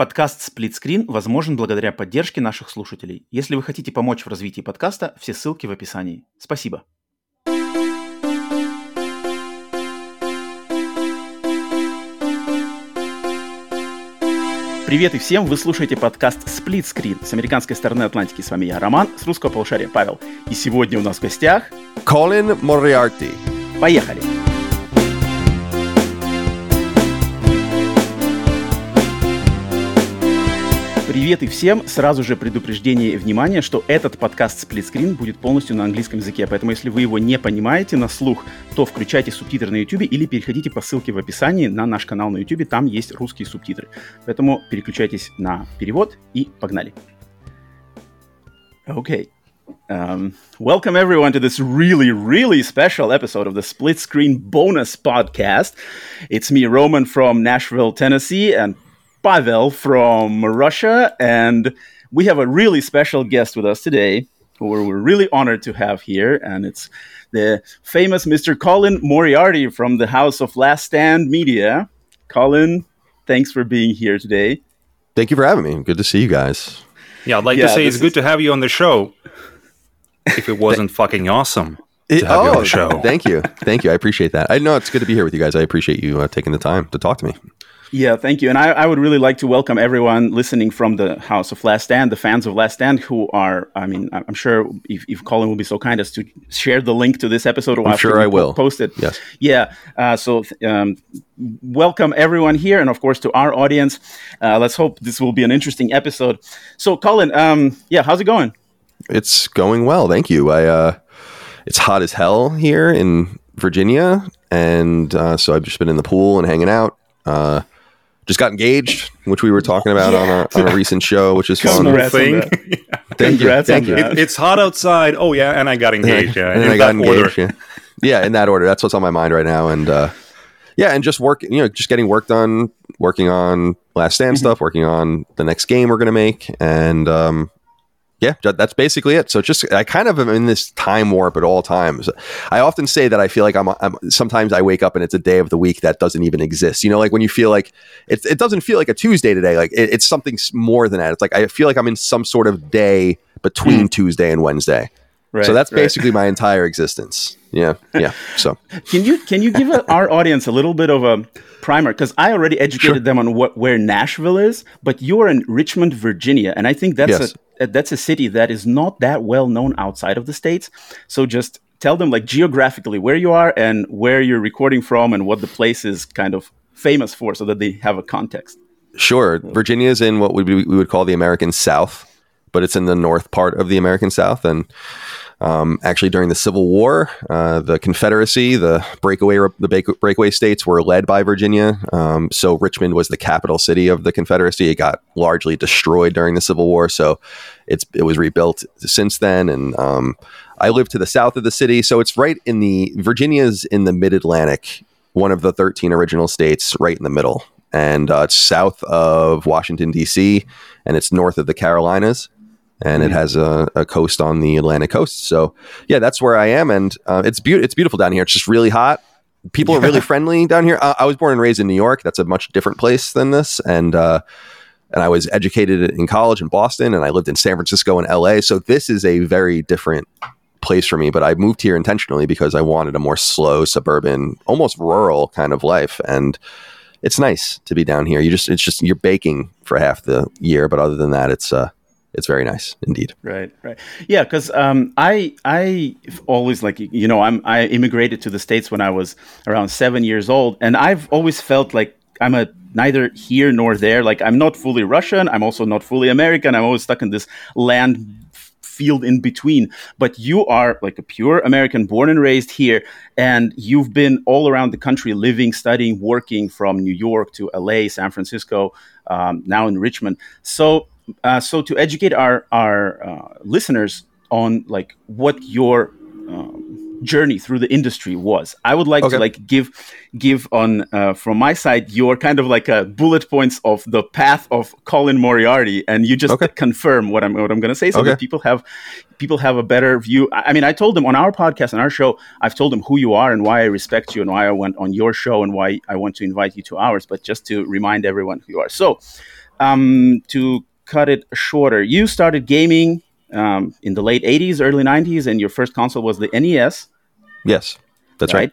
Подкаст «Сплитскрин» возможен благодаря поддержке наших слушателей. Если вы хотите помочь в развитии подкаста, все ссылки в описании. Спасибо. Привет и всем! Вы слушаете подкаст Split Screen с американской стороны Атлантики. С вами я, Роман, с русского полушария Павел. И сегодня у нас в гостях... Колин Мориарти. Поехали! Привет и всем! Сразу же предупреждение и внимание, что этот подкаст Split будет полностью на английском языке, поэтому если вы его не понимаете на слух, то включайте субтитры на YouTube или переходите по ссылке в описании на наш канал на YouTube, там есть русские субтитры. Поэтому переключайтесь на перевод и погнали. Okay. Um, welcome everyone to this really, really special episode of the Split Screen Bonus Podcast. It's me, Roman from Nashville, Tennessee, and Pavel from Russia. And we have a really special guest with us today who we're really honored to have here. And it's the famous Mr. Colin Moriarty from the House of Last Stand Media. Colin, thanks for being here today. Thank you for having me. Good to see you guys. Yeah, I'd like yeah, to say it's is... good to have you on the show. If it wasn't fucking awesome. It, oh, thank you. Thank you. I appreciate that. I know it's good to be here with you guys. I appreciate you uh, taking the time to talk to me. Yeah, thank you. And I, I, would really like to welcome everyone listening from the House of Last Stand, the fans of Last Stand, who are, I mean, I'm sure if, if Colin will be so kind as to share the link to this episode, I'm sure I will post it. Yes. Yeah. Uh, so, um, welcome everyone here, and of course to our audience. Uh, let's hope this will be an interesting episode. So, Colin, um, yeah, how's it going? It's going well, thank you. I, uh, it's hot as hell here in Virginia, and uh, so I've just been in the pool and hanging out. Uh, just got engaged, which we were talking about yeah. on, a, on a recent show, which is fun. Thing. Thank you. Thank you. It, it's hot outside. Oh yeah, and I got engaged. Yeah, and I got engaged. Yeah. yeah, in that order. That's what's on my mind right now, and uh, yeah, and just work. You know, just getting work done, working on Last Stand mm-hmm. stuff, working on the next game we're gonna make, and um, yeah, that's basically it. So just I kind of am in this time warp at all times. I often say that I feel like I'm, I'm, Sometimes I wake up and it's a day of the week that doesn't even exist. You know, like when you feel like it, it doesn't feel like a Tuesday today. Like it, it's something more than that. It's like I feel like I'm in some sort of day between mm. Tuesday and Wednesday. Right, so that's right. basically my entire existence. Yeah, yeah. So can you can you give our audience a little bit of a primer because I already educated sure. them on what where Nashville is, but you are in Richmond, Virginia, and I think that's yes. a Uh, that's a city that is not that well known outside of the states. So just tell them like geographically where you are and where you're recording from and what the place is kind of famous for, so that they have a context. Sure, Virginia is in what we we would call the American South but it's in the north part of the American South. And um, actually, during the Civil War, uh, the Confederacy, the breakaway the breakaway states were led by Virginia. Um, so Richmond was the capital city of the Confederacy. It got largely destroyed during the Civil War, so it's it was rebuilt since then. And um, I live to the south of the city, so it's right in the Virginia's in the Mid Atlantic, one of the thirteen original states, right in the middle. And uh, it's south of Washington D.C. and it's north of the Carolinas and it mm-hmm. has a, a, coast on the Atlantic coast. So yeah, that's where I am, and uh, it's beautiful. It's beautiful down here. It's just really hot. People are really friendly down here. I-, I was born and raised in New York. That's a much different place than this, and uh, and I was educated in college in Boston, and I lived in San Francisco and L.A. So this is a very different place for me. But I moved here intentionally because I wanted a more slow, suburban, almost rural kind of life, and it's nice to be down here. You just it's just you're baking for half the year, but other than that, it's uh it's very nice indeed. Right, right, yeah. Because um, I I always like you know I'm I immigrated to the states when I was around seven years old, and I've always felt like I'm a neither here nor there. Like I'm not fully Russian. I'm also not fully American. I'm always stuck in this land field in between. But you are like a pure American, born and raised here, and you've been all around the country, living, studying, working from New York to LA, San Francisco, um, now in Richmond. So uh, so to educate our our uh, listeners on like what your um, journey through the industry was, I would like okay. to like give give on uh, from my side your kind of like a bullet points of the path of Colin Moriarty, and you just okay. confirm what I'm what I'm going to say, so okay. that people have people have a better view. I mean, I told them on our podcast and our show, I've told them who you are and why I respect you and why I went on your show and why I want to invite you to ours. But just to remind everyone who you are, so um, to cut it shorter, you started gaming um, in the late 80s, early 90s, and your first console was the NES. Yes, that's right.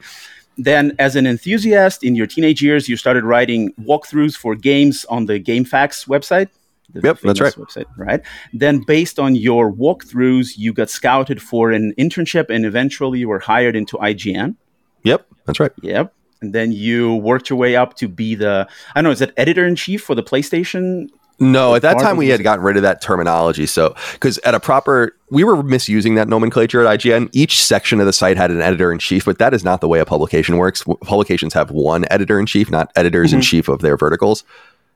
Then, as an enthusiast in your teenage years, you started writing walkthroughs for games on the GameFAQs website. the Yep, that's famous Website, right? Then, based on your walkthroughs, you got scouted for an internship, and eventually you were hired into IGN. Yep, that's right. Yep. And then you worked your way up to be the I don't know, is that editor in chief for the PlayStation? No, at that time we had gotten rid of that terminology. So, because at a proper, we were misusing that nomenclature at IGN. Each section of the site had an editor in chief, but that is not the way a publication works. Publications have one editor in chief, not editors in chief of their verticals.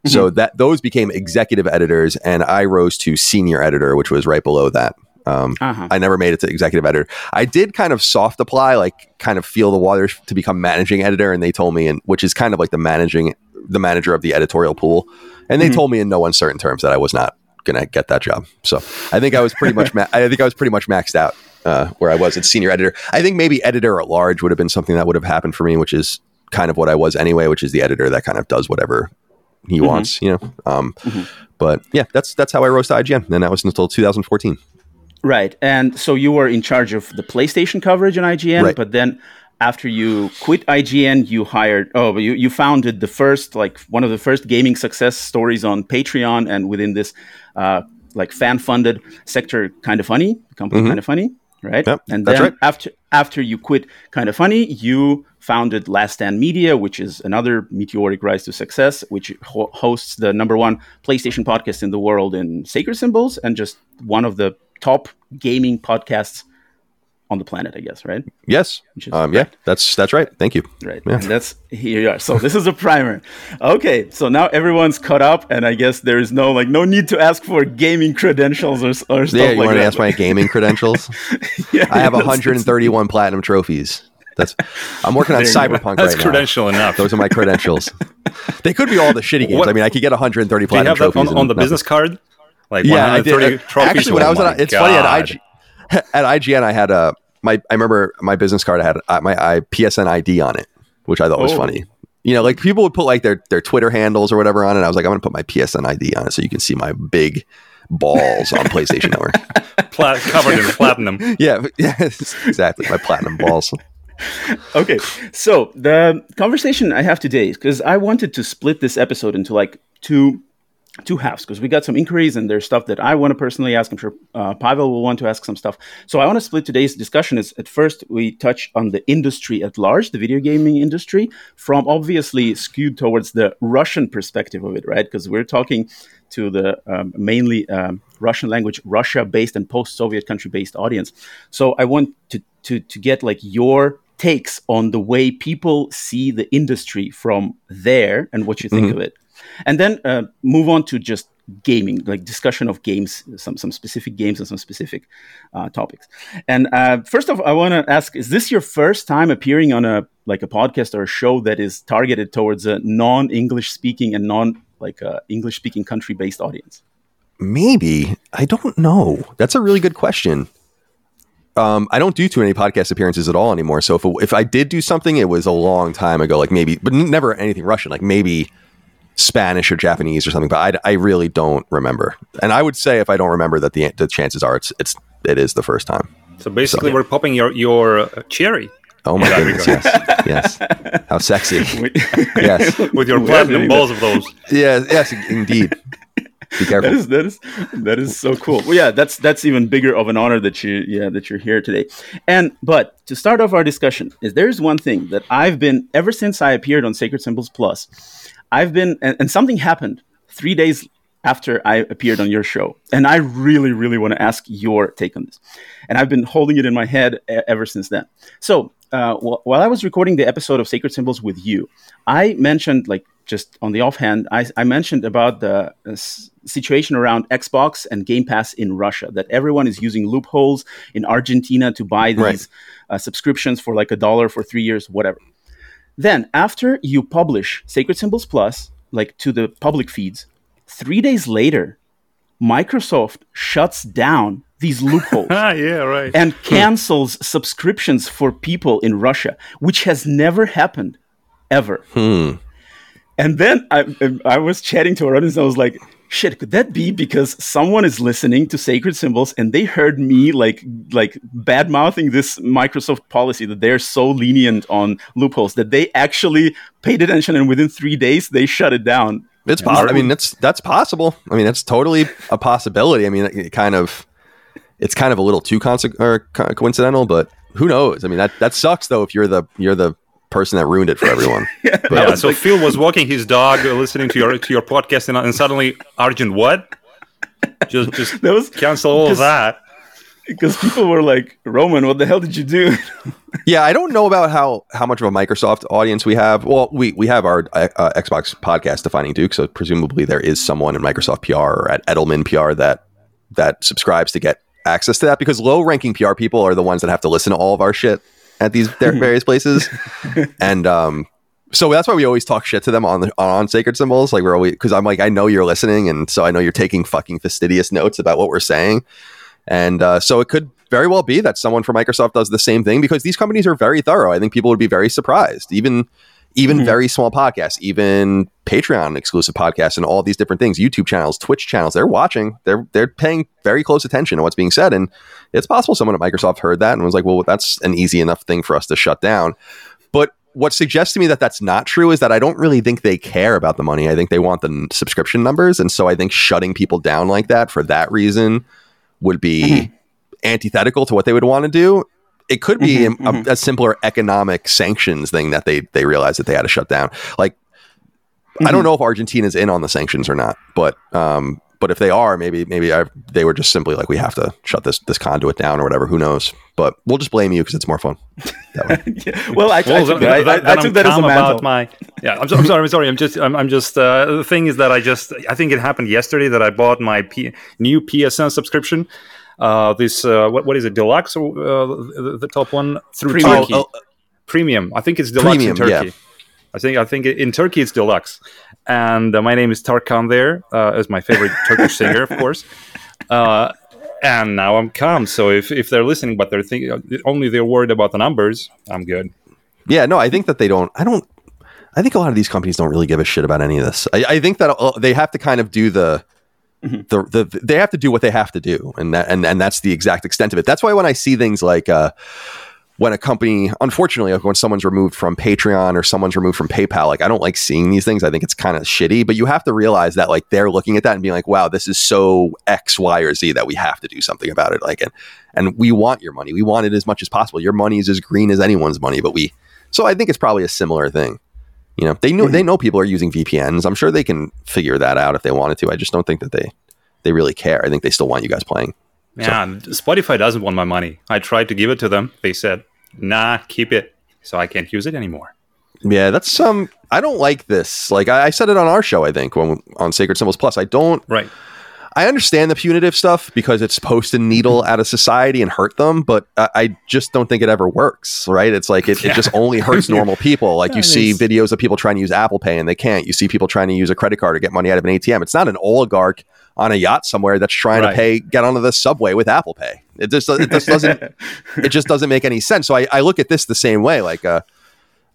So that those became executive editors, and I rose to senior editor, which was right below that. Um, Uh-huh. I never made it to executive editor. I did kind of soft apply, like kind of feel the waters to become managing editor, and they told me, and which is kind of like the managing, the manager of the editorial pool, and they told me in no uncertain terms that I was not gonna get that job. So I think I was pretty much, ma- I think I was pretty much maxed out uh, where I was at senior editor. I think maybe editor at large would have been something that would have happened for me, which is kind of what I was anyway, which is the editor that kind of does whatever he wants, you know. Um, But yeah, that's that's how I rose to IGN, and that was until 2014. Right. And so you were in charge of the PlayStation coverage in IGN, Right. but then after you quit IGN, you hired oh, you, you founded the first like one of the first gaming success stories on Patreon and within this uh, like fan funded sector Kinda Funny, company Kinda Funny, right? Mm-hmm. Yep, and then right. after after you quit Kinda Funny, you founded Last Stand Media, which is another meteoric rise to success, which ho- hosts the number one PlayStation podcast in the world in Sacred Symbols, and just one of the top gaming podcasts on the planet, I guess, right? Yes, um, yeah, that's that's right. Thank you. Right. Yeah. And that's here you are. So this is a primer. Okay. So now everyone's caught up, and I guess there is no like no need to ask for gaming credentials or, s- or stuff Yeah, you like want to ask my gaming credentials? Yeah, I have that's- 131 platinum trophies. That's I'm working on There you go. Cyberpunk That's right credential enough. Those are my credentials. they could be all the shitty games. What- I mean, I could get 130 Do you platinum have trophies on, on the nothing. business card? Like Yeah, I 130 did. trophies. Actually, when Oh I was my at, it's funny at IG, at IGN, I had a my. I remember my business card I had uh, my I, PSN ID on it, which I thought was Oh. funny. You know, like people would put like their their Twitter handles or whatever on it. I was like, I'm going to put my PSN ID on it so you can see my big balls on PlayStation Network. Pla- covered in platinum. Yeah, yes, exactly. My platinum balls. okay so the conversation i have today is because i wanted to split this episode into like two two halves because we got some inquiries and there's stuff that i want to personally ask i'm sure uh, pavel will want to ask some stuff so i want to split today's discussion is at first we touch on the industry at large the video gaming industry from obviously skewed towards the russian perspective of it right because we're talking to the um, mainly um, Russian language, Russia based and post Soviet country based audience. So I want to, to, to get like your takes on the way people see the industry from there and what you think of it. And then uh, move on to just gaming, like discussion of games, some, some specific games and some specific uh, topics. And uh, first off, I want to ask: Is this your first time appearing on a like a podcast or a show that is targeted towards a non-English speaking and non like uh, English speaking country based audience? Maybe I don't know. That's a really good question. Um, I don't do too many podcast appearances at all anymore. So if if I did do something, it was a long time ago. Like maybe, but never anything Russian. Like maybe Spanish or Japanese or something. But I, I really don't remember. And I would say if I don't remember, that the the chances are it's it's it is the first time. So basically, So- we're popping your your uh, cherry Oh my that goodness! regard. Yes, yes. How sexy! yes, with your We're platinum doing balls of those. yes, yes. Indeed. Be careful. is that is that is so cool. Well, yeah, that's that's even bigger of an honor that you yeah that you're here today. And but to start off our discussion, is there's one thing that I've been ever since I appeared on Sacred Symbols Plus, I've been and, and something happened three days after I appeared on your show, and I really really want to ask your take on this, and I've been holding it in my head ever since then. So uh, wh- while I was recording the episode of Sacred Symbols with you, I mentioned like just on the offhand, I, I mentioned about the uh, situation around Xbox and Game Pass in Russia. That everyone is using loopholes in Argentina to buy these Right. uh, subscriptions for like a dollar for three years, whatever. Then after you publish Sacred Symbols Plus, like to the public feeds, three days later, Microsoft shuts down these loopholes Ah, yeah, right. and cancels subscriptions for people in Russia, which has never happened ever. Hmm. And then I, I was chatting to our audience. And I was like, shit, could that be because someone is listening to Sacred Symbols and they heard me like like bad mouthing this Microsoft policy that they're so lenient on loopholes that they actually paid attention and within three days they shut it down. It's possible. I mean, that's that's possible. I mean, that's totally a possibility. I mean, it kind of it's kind of a little too conse- or co- coincidental, but who knows? I mean, that that sucks though. If you're the you're the person that ruined it for everyone. yeah, but, yeah so like, Phil was walking his dog, uh, listening to your to your podcast, and, uh, and suddenly Arjun, what? Just just that was, cancel all of that. Because people were like, Roman, what the hell did you do? yeah, I don't know about how how much of a Microsoft audience we have. Well, we we have our uh, uh Xbox podcast, Defining Duke, so presumably there is someone in Microsoft PR or at Edelman PR that that subscribes to get access to that because low ranking PR people are the ones that have to listen to all of our shit at these various places. and um, so that's why we always talk shit to them on the on sacred symbols. Like we're always because I'm like I know you're listening, and so I know you're taking fucking fastidious notes about what we're saying. And uh, so it could very well be that someone from Microsoft does the same thing because these companies are very thorough. I think people would be very surprised, even even mm-hmm. very small podcasts, even Patreon exclusive podcasts, and all these different things, YouTube channels, Twitch channels. They're watching. They're they're paying very close attention to what's being said, and it's possible someone at Microsoft heard that and was like, "Well, that's an easy enough thing for us to shut down." But what suggests to me that that's not true is that I don't really think they care about the money. I think they want the subscription numbers, and so I think shutting people down like that for that reason would be mm-hmm. antithetical to what they would want to do it could be mm-hmm, a, mm-hmm. a, simpler economic sanctions thing that they they realized that they had to shut down. Like, mm-hmm. I don't mm-hmm. know if Argentina's in on the sanctions or not, but um, but if they are, maybe maybe I, they were just simply like, we have to shut this this conduit down or whatever. Who knows? But we'll just blame you because it's more fun. yeah. Well, I, well, I, took, that, I, I took that as a mantle. My, yeah, I'm, I'm, sorry. I'm sorry. I'm just. I'm, I'm just. Uh, the thing is that I just. I think it happened yesterday that I bought my P, new PSN subscription. Uh, this uh, what what is it? Deluxe or uh, the, the, top one through Premium. Turkey. Oh, oh. Premium. I think it's deluxe Premium, in Turkey. Yeah. I think I think in Turkey it's deluxe. And uh, my name is Tarkan there, uh, as my favorite Turkish singer, of course. Uh, and now I'm calm. So if, if they're listening, but they're thinking only they're worried about the numbers, I'm good. Yeah, no, I think that they don't. I don't. I think a lot of these companies don't really give a shit about any of this. I, I think that uh, they have to kind of do the Mm-hmm. The, the, they have to do what they have to do, and that and, and that's the exact extent of it. That's why when I see things like uh, when a company, unfortunately, like when someone's removed from Patreon or someone's removed from PayPal, like I don't like seeing these things. I think it's kind of shitty. But you have to realize that like they're looking at that and being like, "Wow, this is so X, Y, or Z that we have to do something about it." Like, and and we want your money. We want it as much as possible. Your money is as green as anyone's money, but we. So I think it's probably a similar thing. You know, they know mm-hmm. they know people are using VPNs. I'm sure they can figure that out if they wanted to. I just don't think that they they really care. I think they still want you guys playing. Yeah, so. Spotify doesn't want my money. I tried to give it to them. They said, "Nah, keep it." So I can't use it anymore. Yeah, that's some. Um, I don't like this. Like I, I said it on our show, I think, when on Sacred Symbols Plus. I don't. Right. I understand the punitive stuff because it's supposed to needle out of society and hurt them, but I, I just don't think it ever works, right? It's like it, yeah. it just only hurts normal people. Like you see videos of people trying to use Apple Pay and they can't. You see people trying to use a credit card to get money out of an ATM. It's not an oligarch on a yacht somewhere that's trying right. to pay get onto the subway with Apple Pay. It just it just doesn't it just doesn't make any sense. So I, I look at this the same way. Like uh,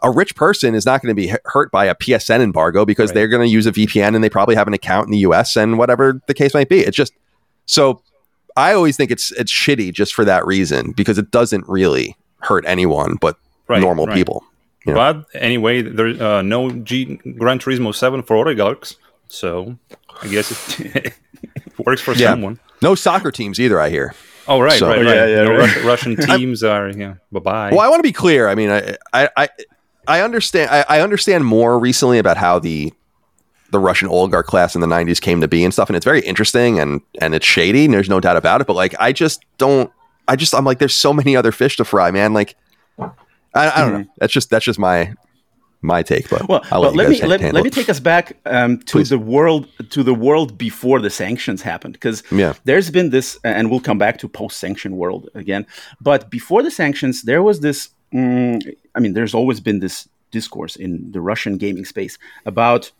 a rich person is not going to be hurt by a PSN embargo because right. they're going to use a VPN and they probably have an account in the US and whatever the case might be. It's just so I always think it's it's shitty just for that reason because it doesn't really hurt anyone but right, normal right. people. You know? But anyway, there's uh, no G- Gran Turismo 7 for oligarchs, so I guess it works for yeah. someone. No soccer teams either, I hear. Oh right, so, right, right. Yeah, yeah, no right. Russian teams are yeah. Bye bye. Well, I want to be clear. I mean, I, I, I understand I, I, understand more recently about how the the Russian oligarch class in the 90s came to be and stuff and it's very interesting and and it's shady and there's no doubt about it but like I just don't I just I'm like there's so many other fish to fry man like I, I don't mm-hmm. know that's just that's just my my take but well, well let, me let, let, me take us back um, to Please. the world to the world before the sanctions happened because yeah. there's been this and we'll come back to post sanction world again but before the sanctions there was this mm, I mean, there's always been this discourse in the Russian gaming space about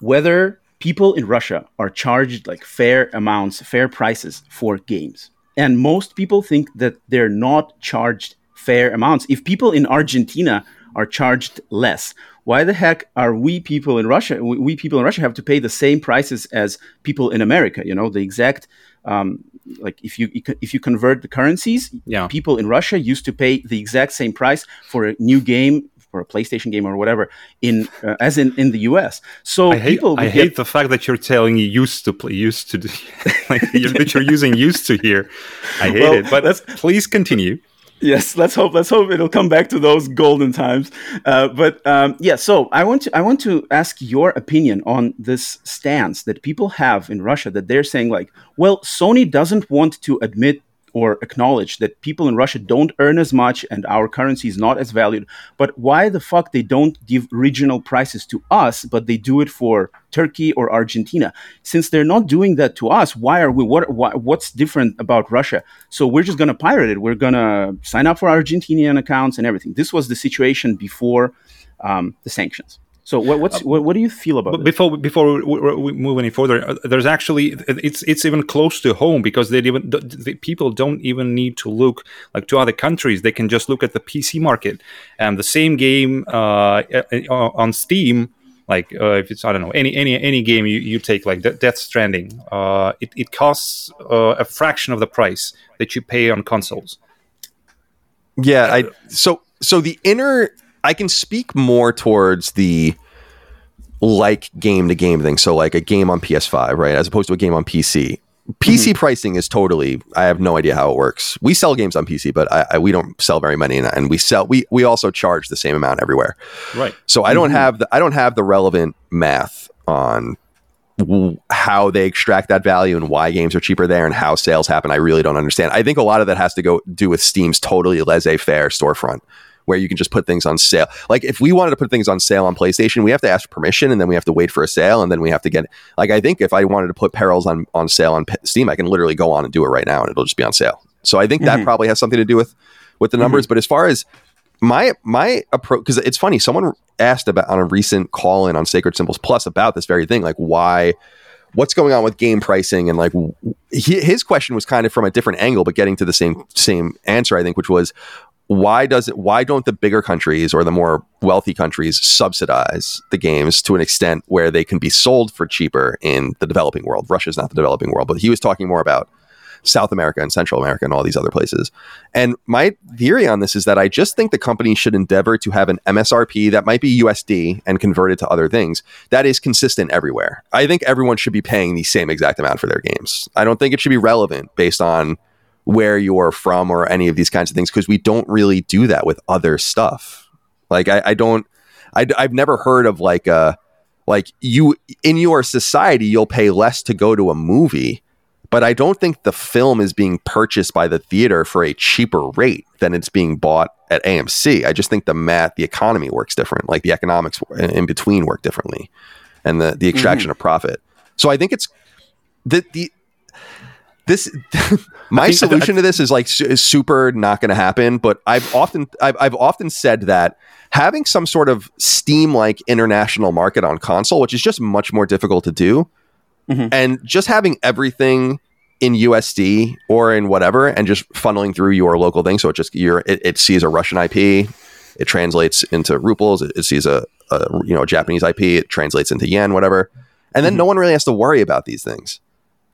whether people in Russia are charged like fair amounts, fair prices for games. And most people think that they're not charged fair amounts. If people in Argentina are charged less. Why the heck are we people in Russia? We, we people in Russia have to pay the same prices as people in America. You know, the exact um, like if you if you convert the currencies, Yeah. people in Russia used to pay the exact same price for a new game for a PlayStation game or whatever in uh, as in in the US. So I hate, people I hate get- the fact that you're telling you used to play, used to, do, like you're, that you're using used to here. I hate Well, it. But please continue. Yes let's hope let's hope it'll come back to those golden times. Uh, but um, yeah so i want to i want to ask your opinion on this stance that people have in russia that they're saying like well sony doesn't want to admit or acknowledge that people in Russia don't earn as much and our currency is not as valued. But why the fuck they don't give regional prices to us, but they do it for Turkey or Argentina? Since they're not doing that to us, why are we? What? Why, what's different about Russia? So we're just gonna pirate it. We're gonna sign up for Argentinian accounts and everything. This was the situation before um, the sanctions. So what, what's what, what do you feel about But it? before before we, we- we move any further, uh, there's actually it's it's even close to home because they even the, the people don't even need to look like to other countries. They can just look at the PC market and the same game uh, uh, on Steam. Like uh, if it's I don't know any any any game you, you take like De- Death Stranding, uh, it it costs uh, a fraction of the price that you pay on consoles. Yeah, I so so the inner I can speak more towards the like game to game thing. So like a game on PS5, right, as opposed to a game on PC. PC mm-hmm. pricing is totally. I have no idea how it works. We sell games on PC, but I, I, we don't sell very many, and, and we sell. We we also charge the same amount everywhere. Right. So I don't mm-hmm. have the I don't have the relevant math on w- how they extract that value and why games are cheaper there and how sales happen. I really don't understand. I think a lot of that has to go do with Steam's totally laissez-faire storefront where you can just put things on sale. Like if we wanted to put things on sale on PlayStation, we have to ask permission and then we have to wait for a sale and then we have to get like I think if I wanted to put Perils on on sale on Steam, I can literally go on and do it right now and it'll just be on sale. So I think that mm-hmm. probably has something to do with with the numbers, mm-hmm. but as far as my my approach because it's funny someone asked about on a recent call in on sacred symbols plus about this very thing like why what's going on with game pricing and like he, his question was kind of from a different angle but getting to the same same answer i think which was why does it why don't the bigger countries or the more wealthy countries subsidize the games to an extent where they can be sold for cheaper in the developing world russia's not the developing world but he was talking more about South America and Central America and all these other places. And my theory on this is that I just think the company should endeavor to have an MSRP that might be USD and convert it to other things that is consistent everywhere. I think everyone should be paying the same exact amount for their games. I don't think it should be relevant based on where you're from or any of these kinds of things because we don't really do that with other stuff. Like I, I don't, I, I've never heard of like a, like you in your society you'll pay less to go to a movie but I don't think the film is being purchased by the theater for a cheaper rate than it's being bought at AMC. I just think the math, the economy works different. Like the economics in between work differently, and the the mm-hmm. extraction of profit. So I think it's the the this my think- solution to this is like is super not going to happen. But I've often I've, I've often said that having some sort of Steam like international market on console, which is just much more difficult to do, and just having everything in USD or in whatever, and just funneling through your local thing. So it just your it, it sees a Russian IP, it translates into rubles. It, it sees a, a you know a Japanese IP, it translates into yen, whatever, and then no one really has to worry about these things.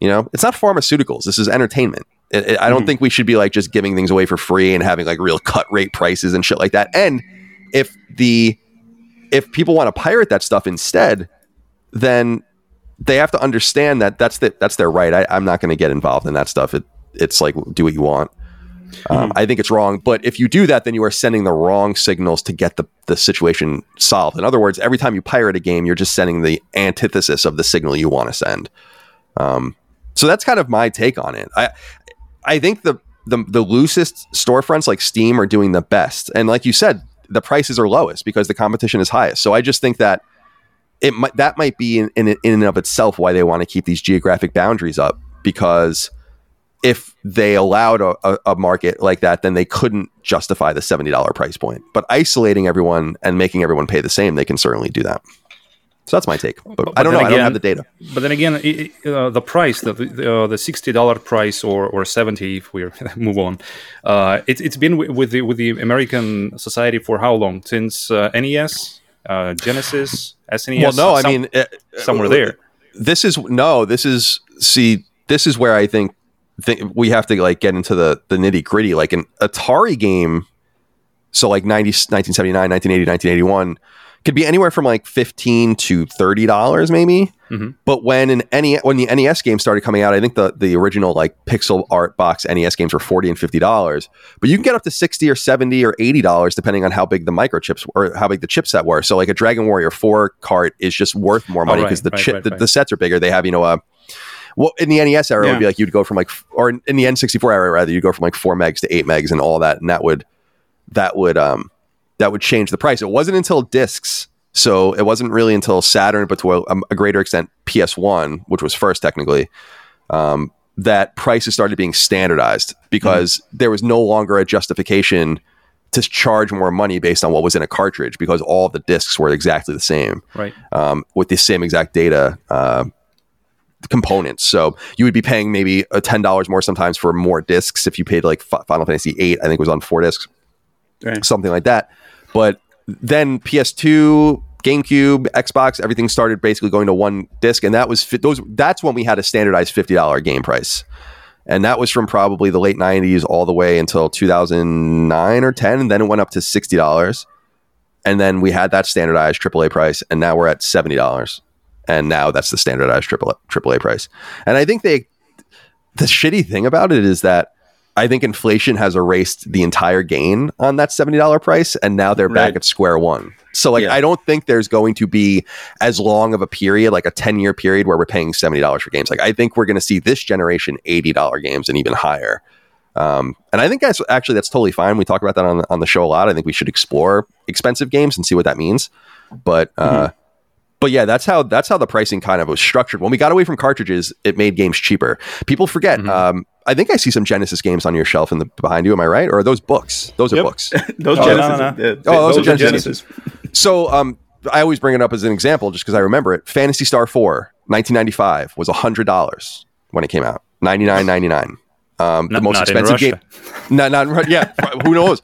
You know, it's not pharmaceuticals. This is entertainment. It, it- I don't think we should be like just giving things away for free and having like real cut rate prices and shit like that. And if the if people want to pirate that stuff instead, then they have to understand that that's the, that's their right. I, I'm not going to get involved in that stuff. It, it's like do what you want. Um, I think it's wrong. But if you do that, then you are sending the wrong signals to get the, the situation solved. In other words, every time you pirate a game, you're just sending the antithesis of the signal you want to send. Um, so that's kind of my take on it. I I think the, the the loosest storefronts like Steam are doing the best, and like you said, the prices are lowest because the competition is highest. So I just think that it might that might be in, in in and of itself why they want to keep these geographic boundaries up because if they allowed a, a, a market like that, then they couldn't justify the seventy dollar price point. But isolating everyone and making everyone pay the same, they can certainly do that. So that's my take. But, But- I don't know. then I don't have the data. But then again, i- i- uh, the price, the the, uh, the sixty dollar price or, or seventy, if we move on, uh, it, it's been wi- with the with the American society for how long? Since uh, NES, uh, Genesis, SNES. well, no, I mean, uh, somewhere there. This is no. This is see. This is where I think th- we have to like get into the the nitty gritty. Like an Atari game, so like 90, 1979, 1980, 1981, could be anywhere from like fifteen to thirty dollars, maybe. Mhm. But when an NES, when the NES game started coming out, I think the the original like pixel art box NES games were forty and fifty dollars. But you can get up to sixty or seventy or eighty dollars depending on how big the microchips or how big the chipset were. So like a Dragon Warrior Four cart is just worth more money Oh, right, because the right, chip right, the, the sets are bigger. They have you know a well in the NES era it would be like you'd go from like or in the N64 era rather you'd go from like four megs to eight megs and all that and that would that would um that would change the price. It wasn't until discs. So it wasn't really until Saturn, but to a, a greater extent PS1, which was first technically, um, that prices started being standardized because there was no longer a justification to charge more money based on what was in a cartridge because all the discs were exactly the same right. um, with the same exact data uh, components. So you would be paying maybe a ten dollars more sometimes for more discs if you paid like Fi- Final Fantasy VIII. I think it was on four discs, Right. something like that. But then PS2, GameCube, Xbox, everything started basically going to one disc, and that was fi- those. That's when we had a standardized fifty dollar game price. And that was from probably the late 90s all the way until 2009 or 10. And then it went up to $60 and then we had that standardized AAA price, and now we're at seventy dollars, and now that's the standardized AAA, AAA price. And I think they, the shitty thing about it is that I think inflation has erased the entire gain on that seventy dollar price, and now they're back at square one. So like, Yeah. I don't think there's going to be as long of a period, like a ten year period, where we're paying seventy dollars for games. Like I think we're going to see this generation eighty dollar games and even higher. Um, and I think that's actually that's totally fine. We talk about that on the, on the show a lot. I think we should explore expensive games and see what that means. But uh, but yeah, that's how that's how the pricing kind of was structured. When we got away from cartridges, it made games cheaper. People forget. Um, I think I see some Genesis games on your shelf in the behind you. Am I right? Or are those books? Those are books. Those Oh, Genesis. no, no. uh, Oh, those are are Genesis. So um, I always bring it up as an example just because I remember it. Phantasy Star 4, 1995 was $100 when it came out. 99.99. Um, the Not- most not in expensive game. Not, not in Ru- yeah. who knows?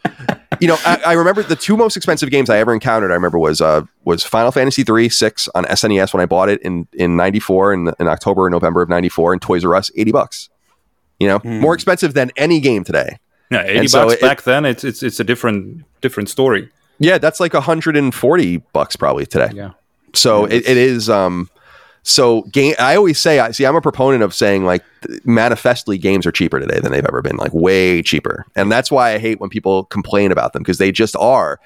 You know, I, I remember the two most expensive games I ever encountered. I remember was uh, was Final Fantasy 3 6 on SNES when I bought it in in '94 in, in October or November of '94, and Toys R Us 80 bucks. You know, more expensive than any game today. Yeah, eighty And so bucks it- back then. It's it's it's a different different story. Yeah, that's like 140 bucks probably today. Yeah. So it, it is. Um, so game. I always say, I see. I'm a proponent of saying like manifestly games are cheaper today than they've ever been, like way cheaper, and that's why I hate when people complain about them because they just are.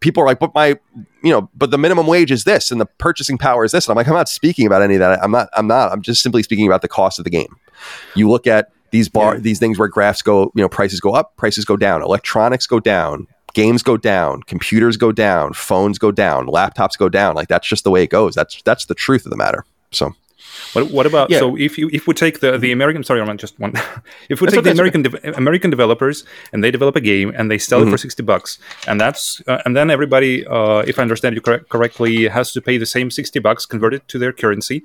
People are like, but my, you know, but the minimum wage is this, and the purchasing power is this, and I'm like, I'm not speaking about any of that. I'm not. I'm not. I'm just simply speaking about the cost of the game. You look at these bar Yeah. these things where graphs go, you know, prices go up, prices go down, electronics go down, games go down, computers go down, phones go down, laptops go down. Like that's just the way it goes. That's that's the truth of the matter. So What, what about Yeah. so if you if we take the the American sorry I'm just one if we That's take the American de- American developers and they develop a game and they sell it for sixty bucks and that's uh, and then everybody uh, if I understand you correct, correctly has to pay the same sixty bucks converted to their currency.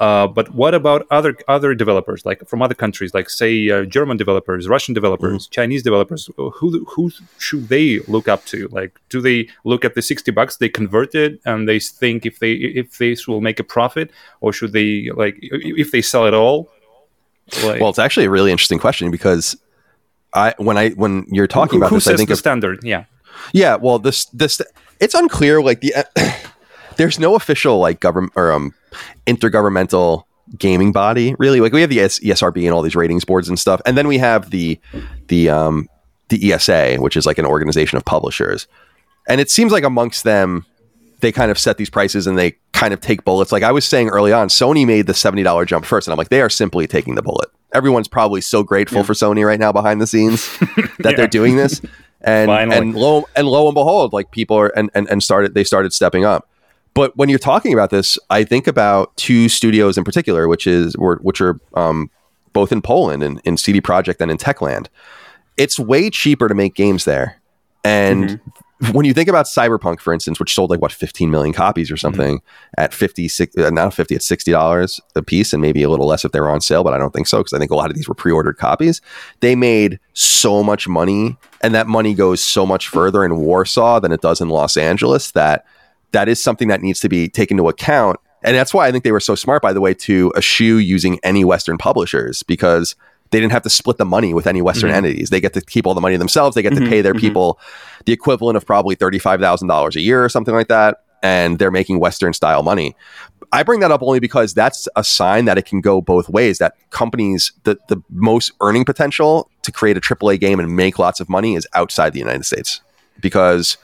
Uh, but what about other other developers, like from other countries, like say uh, German developers, Russian developers, Chinese developers? Who who should they look up to? Like, do they look at the sixty bucks, they converted and they think if they if this will make a profit, or should they like if they sell it all? Like, well, it's actually a really interesting question because I when I when you're talking who, about who this, I think the of standard? Yeah, Yeah, well, this this it's unclear. Like the there's no official like government or um intergovernmental gaming body really. Like we have the ES- ESRB and all these ratings boards and stuff, and then we have the the um the ESA, which is like an organization of publishers, and it seems like amongst them they kind of set these prices and they kind of take bullets. Like I was saying early on, Sony made the seventy dollar jump first, and I'm like, they are simply taking the bullet. Everyone's probably so grateful for Sony right now behind the scenes that Yeah. they're doing this, and Finally. and lo and lo and behold, like people are and, and and started they started stepping up. But when you're talking about this, I think about two studios in particular, which is which are um, both in Poland and in CD Projekt and in Techland. It's way cheaper to make games there, and when you think about Cyberpunk, for instance, which sold like what 15 million copies or something mm-hmm. at 50, uh, not 50, at $60 a piece, and maybe a little less if they were on sale, but I don't think so because I think a lot of these were pre ordered copies. They made so much money, and that money goes so much further in Warsaw than it does in Los Angeles that that is something that needs to be taken into account. And that's why I think they were so smart, by the way, to eschew using any Western publishers because they didn't have to split the money with any Western mm-hmm. entities. They get to keep all the money themselves. They get mm-hmm, to pay their mm-hmm. people the equivalent of probably $35,000 a year or something like that. And they're making Western style money. I bring that up only because that's a sign that it can go both ways. That companies, the, the most earning potential to create a AAA game and make lots of money is outside the United States. Because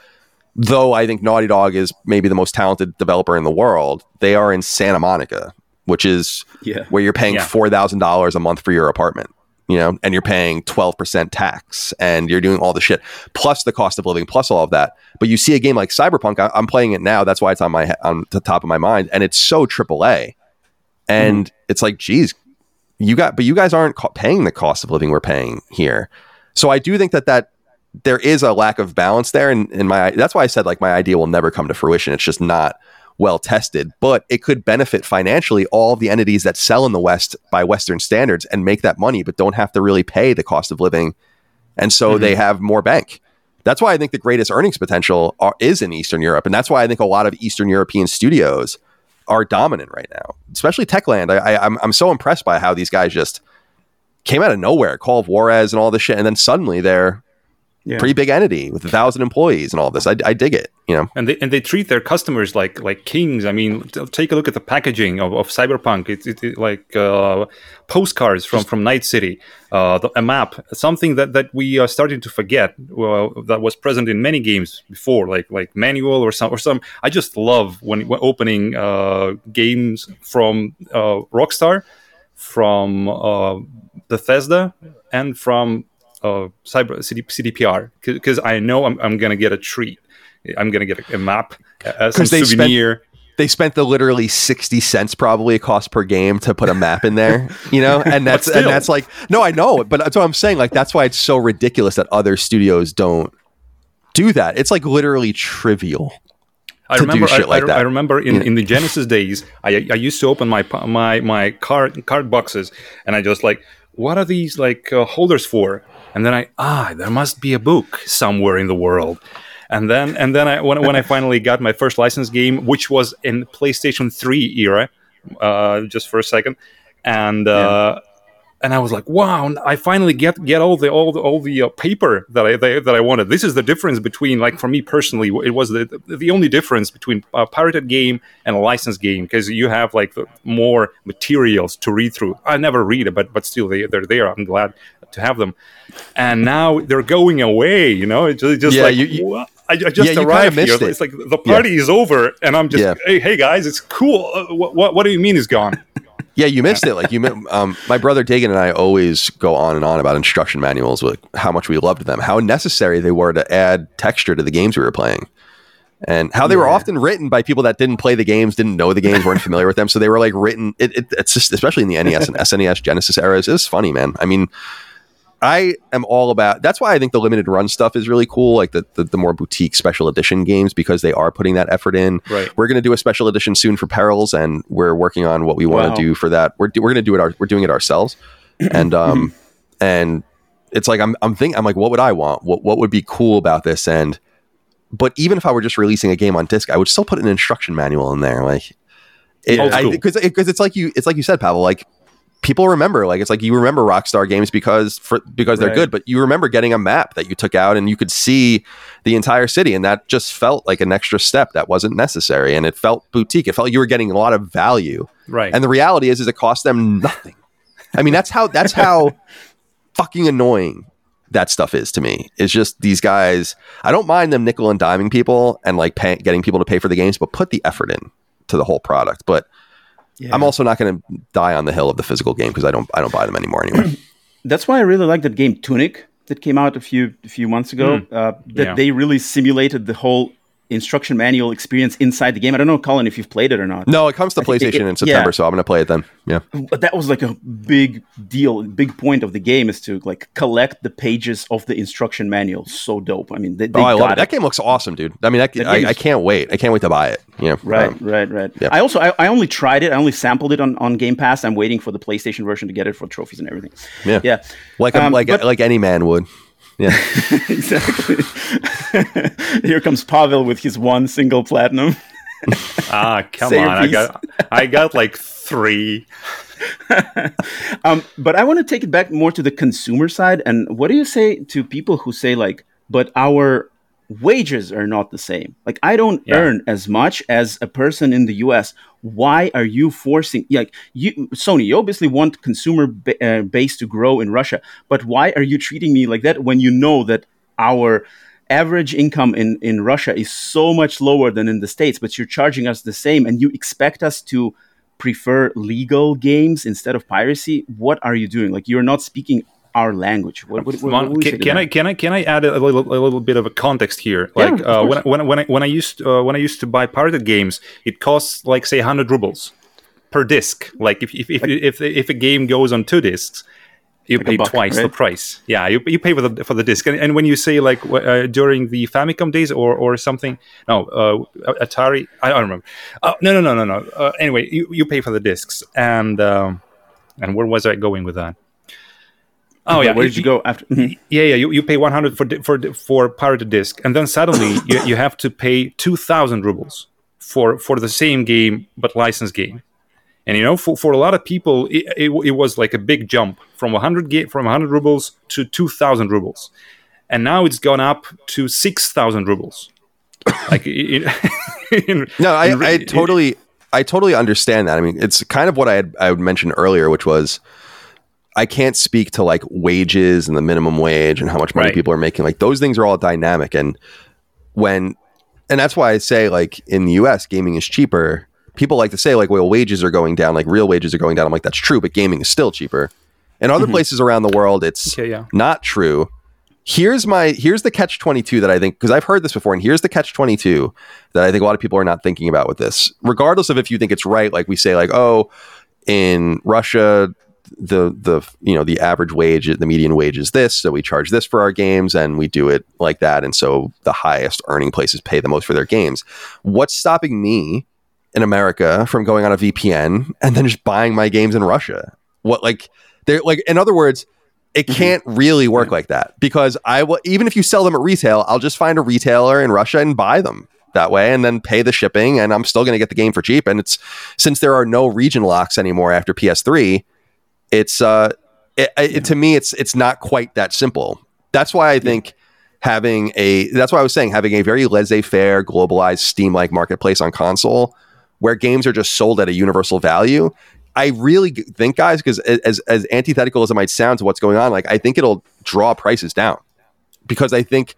though I think Naughty Dog is maybe the most talented developer in the world, they are in Santa Monica, which is yeah. where you're paying yeah. $4,000 a month for your apartment you know, and you're paying 12% tax and you're doing all the shit plus the cost of living plus all of that. But you see a game like Cyberpunk, I, am playing it now. That's why it's on my on the top of my mind and it's so AAA. And mm. it's like, geez, you got but you guys aren't co- paying the cost of living we're paying here. So I do think that that there is a lack of balance there and in my that's why I said like my idea will never come to fruition. It's just not well tested, but it could benefit financially all the entities that sell in the West by Western standards and make that money, but don't have to really pay the cost of living. And so mm-hmm. they have more bank. That's why I think the greatest earnings potential are, is in Eastern Europe. And that's why I think a lot of Eastern European studios are dominant right now, especially Techland. I, I, I'm, I'm so impressed by how these guys just came out of nowhere, Call of Juarez and all this shit. And then suddenly they're yeah. pretty big entity with a thousand employees and all this. I, I, dig it, you know. And they and they treat their customers like like kings. I mean, take a look at the packaging of, of Cyberpunk. It's it, it, like uh, postcards from from Night City, uh, the, a map, something that that we are starting to forget. Well, that was present in many games before, like like manual or some or some. I just love when, when opening uh, games from uh, Rockstar, from uh, Bethesda, and from uh, cyber CD, CDPR because I know I'm, I'm going to get a treat. I'm going to get a, a map as a souvenir. Spent, they spent the literally 60 cents probably a cost per game to put a map in there, you know? And that's and that's like no, I know, but that's what I'm saying. Like that's why it's so ridiculous that other studios don't do that. It's like literally trivial. I remember. I, like I, I, remember in, yeah. in the Genesis days, I, I used to open my my my card card boxes, and I just like, what are these like uh, holders for? And then I ah, there must be a book somewhere in the world. And then and then I when when I finally got my first license game, which was in PlayStation 3 era, uh, just for a second, and uh, yeah and I was like, "Wow! I finally get get all the all the all the uh, paper that I that I wanted." This is the difference between, like, for me personally, it was the the only difference between a pirated game and a licensed game because you have like more materials to read through. I never read it, but but still they they're there. I'm glad to have them, and now they're going away. You know, it's just, just yeah, like. You, you, I, I, just yeah, arrived here. It. It's like the party yeah. is over, and I'm just, hey, hey guys, it's cool. Uh, what, what, what do you mean it's gone? Yeah, you missed it. Like you, um, my brother Dagan and I always go on and on about instruction manuals, with how much we loved them, how necessary they were to add texture to the games we were playing, and how they yeah. were often written by people that didn't play the games, didn't know the games, weren't familiar with them, so they were like written. It, it, it's just, especially in the NES and SNES Genesis eras, it's funny, man. I mean, I am all about. That's why I think the limited run stuff is really cool, like the, the, the more boutique special edition games, because they are putting that effort in. Right. We're going to do a special edition soon for Perils, and we're working on what we want to wow. do for that. We're we're going to do it. Our, we're doing it ourselves, and um and it's like I'm I'm thinking I'm like, what would I want? What what would be cool about this? And but even if I were just releasing a game on disc, I would still put an instruction manual in there, like because it, because it's like you it's like you said, Pavel, like people remember like it's like you remember rockstar games because for because they're right. good but you remember getting a map that you took out and you could see the entire city and that just felt like an extra step that wasn't necessary and it felt boutique. It felt like you were getting a lot of value. Right. And the reality is is it cost them nothing. I mean that's how that's how fucking annoying that stuff is to me. It's just these guys i don't mind them nickel and diming people and like pay, getting people to pay for the games but put the effort in to the whole product. But yeah. I'm also not going to die on the hill of the physical game because I don't I don't buy them anymore anyway. That's why I really like that game Tunic that came out a few a few months ago. Mm. Uh, that yeah. they really simulated the whole instruction manual experience inside the game. I don't know, Colin, if you've played it or not. No, it comes to PlayStation it- in September, yeah. so I'm going to play it then. Yeah. But that was like a big deal, big point of the game is to like collect the pages of the instruction manual. So dope. I mean, they, they oh, I love got it. That game looks awesome, dude. I mean, that, That I, I can't wait. I can't wait to buy it. Yeah. Right, Um, right, right. yeah. I also I, I only tried it. I only sampled it on, on Game Pass. I'm waiting for the PlayStation version to get it for trophies and everything. Yeah. yeah, like Um, like but- like any man would. Yeah. exactly. Here comes Pavel with his one single platinum. Ah, come Say on! I got I got like three. Um, but I want to take it back more to the consumer side. And what do you say to people who say like, but our wages are not the same? Like, I don't Yeah. earn as much as a person in the U.S. Why are you forcing? Like, you, Sony, you obviously want consumer ba- uh, base to grow in Russia, but why are you treating me like that when you know that our average income in, in Russia is so much lower than in the States, but you're charging us the same and you expect us to prefer legal games instead of piracy? What are you doing? Like you're not speaking our language. What, what, what, what would you say can, can? I can I can I add a little a little bit of a context here? Yeah, Like of uh, when, when when I, when I used uh, when I used to buy pirated games, it costs like say 100 rubles per disc. Like if if if, if, if a game goes on two discs, you a pay buck, twice the price. Yeah, you, you pay for the for the disc. And, and when you say like uh, during the Famicom days or or something, no, uh, Atari, I don't remember. Uh, no, no, no, no, no. Uh, anyway, you, you pay for the discs, and um, and where was I going with that? Oh yeah, Where did you go after? Mhm. yeah, yeah. You, you pay 100 for di- for di- for pirated disc, and then suddenly you, you have to pay 2,000 rubles for for the same game but licensed game. And you know, for, for a lot of people, it, it, it was like a big jump from 100 ga- from 100 rubles to 2,000 rubles, and now it's gone up to 6,000 rubles. like in, in, No, I, in I totally, I totally understand that. I mean, it's kind of what I had I mentioned earlier, which was I can't speak to like wages and the minimum wage and how much money Right. people are making. Like those things are all dynamic, and when, and that's why I say like in the U.S. gaming is cheaper. People like to say like, well, wages are going down, like real wages are going down. I'm like, that's true, but gaming is still cheaper. In other mm-hmm. places around the world, it's Okay, yeah. not true. Here's my here's the catch 22 that I think because I've heard this before and here's the catch 22 that I think a lot of people are not thinking about with this. Regardless of if you think it's right like we say like oh in Russia the the you know the average wage the median wage is this so we charge this for our games and we do it like that and so the highest earning places pay the most for their games. What's stopping me in America from going on a VPN and then just buying my games in Russia? What like they're like in other words it can't really work like that because I will even if you sell them at retail, I'll just find a retailer in Russia and buy them that way and then pay the shipping and I'm still going to get the game for cheap and it's since there are no region locks anymore after PS3, it's uh it, it, to me it's it's not quite that simple. That's why I think having a that's why I was saying having a very laissez-faire globalized Steam like marketplace on console where games are just sold at a universal value I really think, guys, because as as antithetical as it might sound to what's going on, like I think it'll draw prices down because I think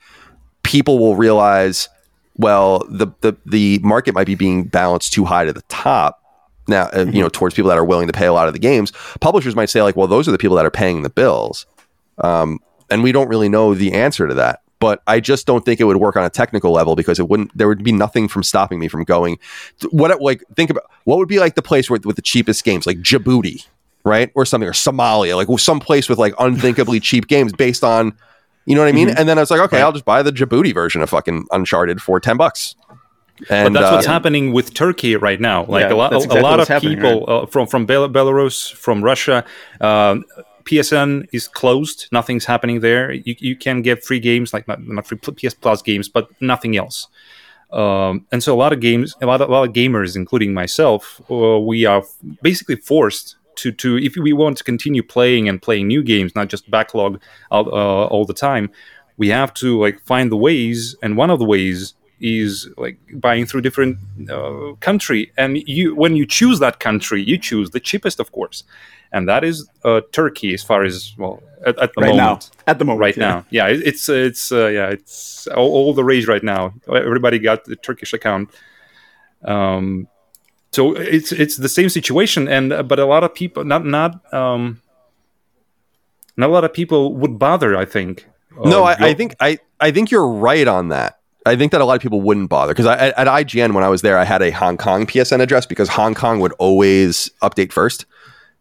people will realize, well, the the the market might be being balanced too high to the top now, uh, you know, towards people that are willing to pay a lot of the games. Publishers might say like, well, those are the people that are paying the bills, um, and we don't really know the answer to that. But I just don't think it would work on a technical level because it wouldn't. There would be nothing from stopping me from going. What like think about what would be like the place with with the cheapest games, like Djibouti, right, or something, or Somalia, like some place with like unthinkably cheap games based on, you know what I mean? And then I was like, okay, I'll just buy the Djibouti version of fucking Uncharted for ten bucks. And but that's uh, what's happening with Turkey right now. Like Yeah, a lot, that's a, lot of people uh, from from Bel- Belarus, from Russia. Um, PSN is closed. Nothing's happening there. You, you can get free games, like not, not free PS Plus games, but nothing else. Um, and so a lot of games, a lot of, a lot of gamers, including myself, uh, we are basically forced to to if we want to continue playing and playing new games, not just backlog all, uh, all the time, we have to like find the ways. And one of the ways is like buying through different uh, country. And you when you choose that country, you choose the cheapest, of course, and that is uh, Turkey. As far as well, at, at the right now. moment At the moment, right yeah. now. Yeah, it- it's it's uh, yeah, it's all, all the rage right now. Everybody got the Turkish account. Um, so it's it's the same situation, and uh, but a lot of people not not um, not a lot of people would bother. I think. no, uh, I, I think I I think you're right on that. I think that a lot of people wouldn't bother because at, at IGN when I was there, I had a Hong Kong PSN address because Hong Kong would always update first.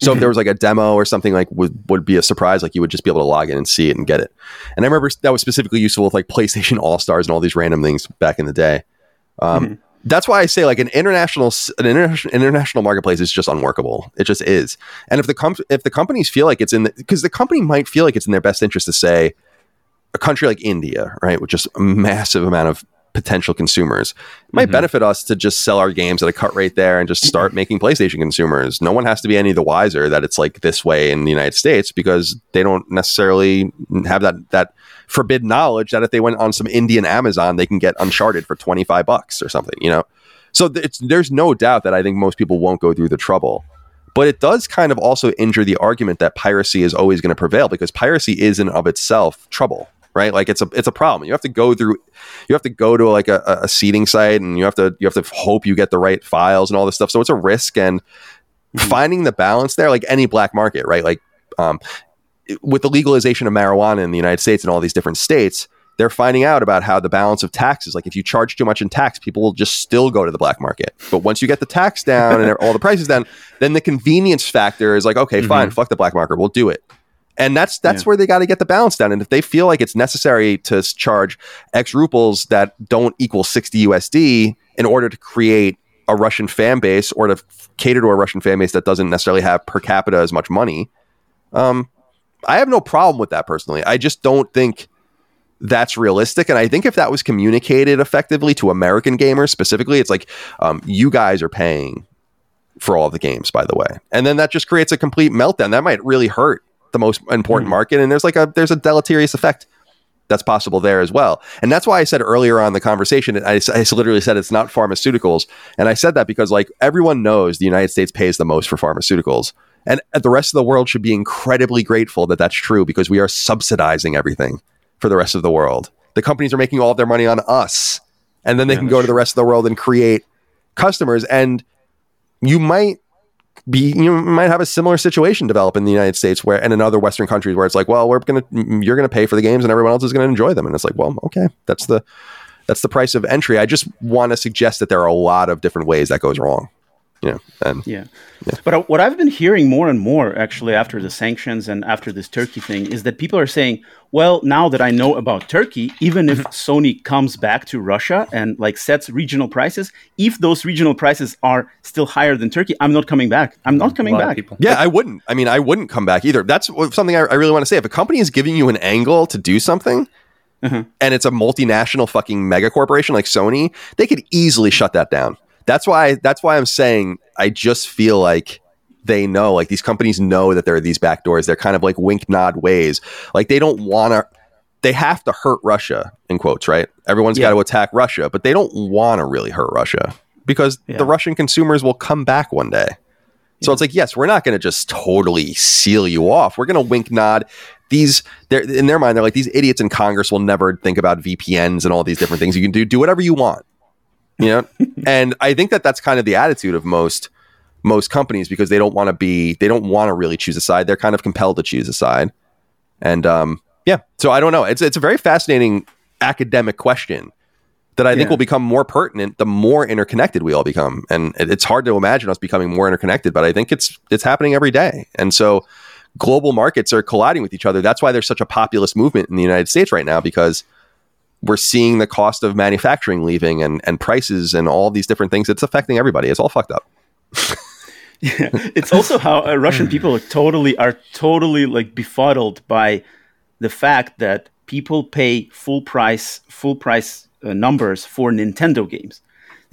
So mm-hmm. if there was like a demo or something like would, would be a surprise, like you would just be able to log in and see it and get it. And I remember that was specifically useful with like PlayStation All Stars and all these random things back in the day. Um, mm-hmm. That's why I say like an international an international international marketplace is just unworkable. It just is. And if the com- if the companies feel like it's in because the, the company might feel like it's in their best interest to say a country like India, right, with just a massive amount of potential consumers. It might mm-hmm. benefit us to just sell our games at a cut rate there and just start making PlayStation consumers. No one has to be any the wiser that it's like this way in the United States because they don't necessarily have that that forbidden knowledge that if they went on some Indian Amazon, they can get Uncharted for 25 bucks or something, you know? So there's no doubt that I think most people won't go through the trouble. But it does kind of also injure the argument that piracy is always going to prevail because piracy is in of itself trouble right? Like it's a it's a problem. You have to go through, you have to go to like a, a seeding site, and you have to you have to hope you get the right files and all this stuff. So it's a risk, and mm-hmm. finding the balance there, like any black market, right? Like um, with the legalization of marijuana in the United States and all these different states. They're finding out about how the balance of taxes, like if you charge too much in tax, people will just still go to the black market. But once you get the tax down and all the prices down, then the convenience factor is like, okay, mm-hmm. fine, fuck the black market, we'll do it and that's that's yeah. where they got to get the balance down. And if they feel like it's necessary to charge X rubles that don't equal 60 USD in order to create a Russian fan base or to cater to a Russian fan base that doesn't necessarily have per capita as much money, um, I have no problem with that personally. I just don't think that's realistic. And I think if that was communicated effectively to American gamers specifically, it's like um, you guys are paying for all the games, by the way, and then that just creates a complete meltdown. That might really hurt the most important mm. market, and there's like a there's a deleterious effect that's possible there as well. And that's why I said earlier on the conversation, I, I, literally said it's not pharmaceuticals. And I said that because like everyone knows the United States pays the most for pharmaceuticals. And the rest of the world should be incredibly grateful that that's true because we are subsidizing everything for the rest of the world. The companies are making all of their money on us. And then they yeah, can go to the rest of the world and create customers. And you might be you might have a similar situation develop in the United States where and in other Western countries where it's like, well, we're gonna you're gonna pay for the games and everyone else is gonna enjoy them, and it's like, well, okay, that's the that's the price of entry. I just want to suggest that there are a lot of different ways that goes wrong. Yeah, and yeah. yeah. But uh, what I've been hearing more and more actually after the sanctions and after this Turkey thing is that people are saying, well, now that I know about Turkey, even if Sony comes back to Russia and like sets regional prices, if those regional prices are still higher than Turkey, I'm not coming back. I'm not coming back. Yeah, I wouldn't. I mean, I wouldn't come back either. That's something I, I really want to say. If a company is giving you an angle to do something, uh-huh. and it's a multinational fucking mega corporation like Sony, they could easily shut that down. That's why that's why I'm saying I just feel like they know like these companies know that there are these back doors. They're kind of like wink nod ways. Like they don't want to they have to hurt Russia in quotes, right? Everyone's yeah. got to attack Russia, but they don't want to really hurt Russia because yeah. the Russian consumers will come back one day. So yeah. it's like, yes, we're not going to just totally seal you off. We're going to wink nod. These, they're, in their mind, they're like these idiots in Congress will never think about VPNs and all these different things. You can do do whatever you want you know and i think that that's kind of the attitude of most most companies because they don't want to be they don't want to really choose a side they're kind of compelled to choose a side and um yeah so i don't know it's it's a very fascinating academic question that I think will become more pertinent the more interconnected we all become. And it's hard to imagine us becoming more interconnected, but I think it's it's happening every day. And so global markets are colliding with each other. That's why there's such a populist movement in the United States right now because we're seeing the cost of manufacturing leaving and, and prices and all these different things. It's affecting everybody. It's all fucked up. yeah, it's also how uh, Russian people are totally are totally like befuddled by the fact that people pay full price full price uh, numbers for Nintendo games.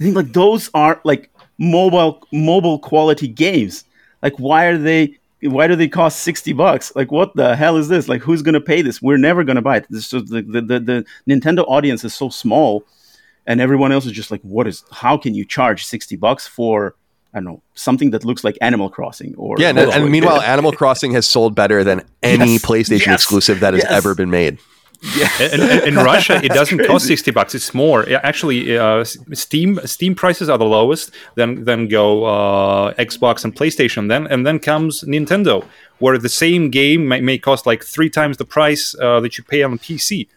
I think like those are like mobile mobile quality games. Like why are they why do they cost 60 bucks? Like what the hell is this? Like who's gonna pay this? We're never gonna buy it. This the, the, the, the nintendo audience is so small and everyone else is just like what is how can you charge 60 bucks for I don't know something that looks like Animal Crossing or yeah, and, and meanwhile, Animal Crossing has sold better than any yes, PlayStation yes, exclusive that has yes. ever been made. Yeah. in, in, Russia, it doesn't cost sixty bucks. It's more. Actually, uh, Steam Steam prices are the lowest. Then then go uh, Xbox and PlayStation. Then and then comes Nintendo, where the same game may, may cost like three times the price uh, that you pay on PC.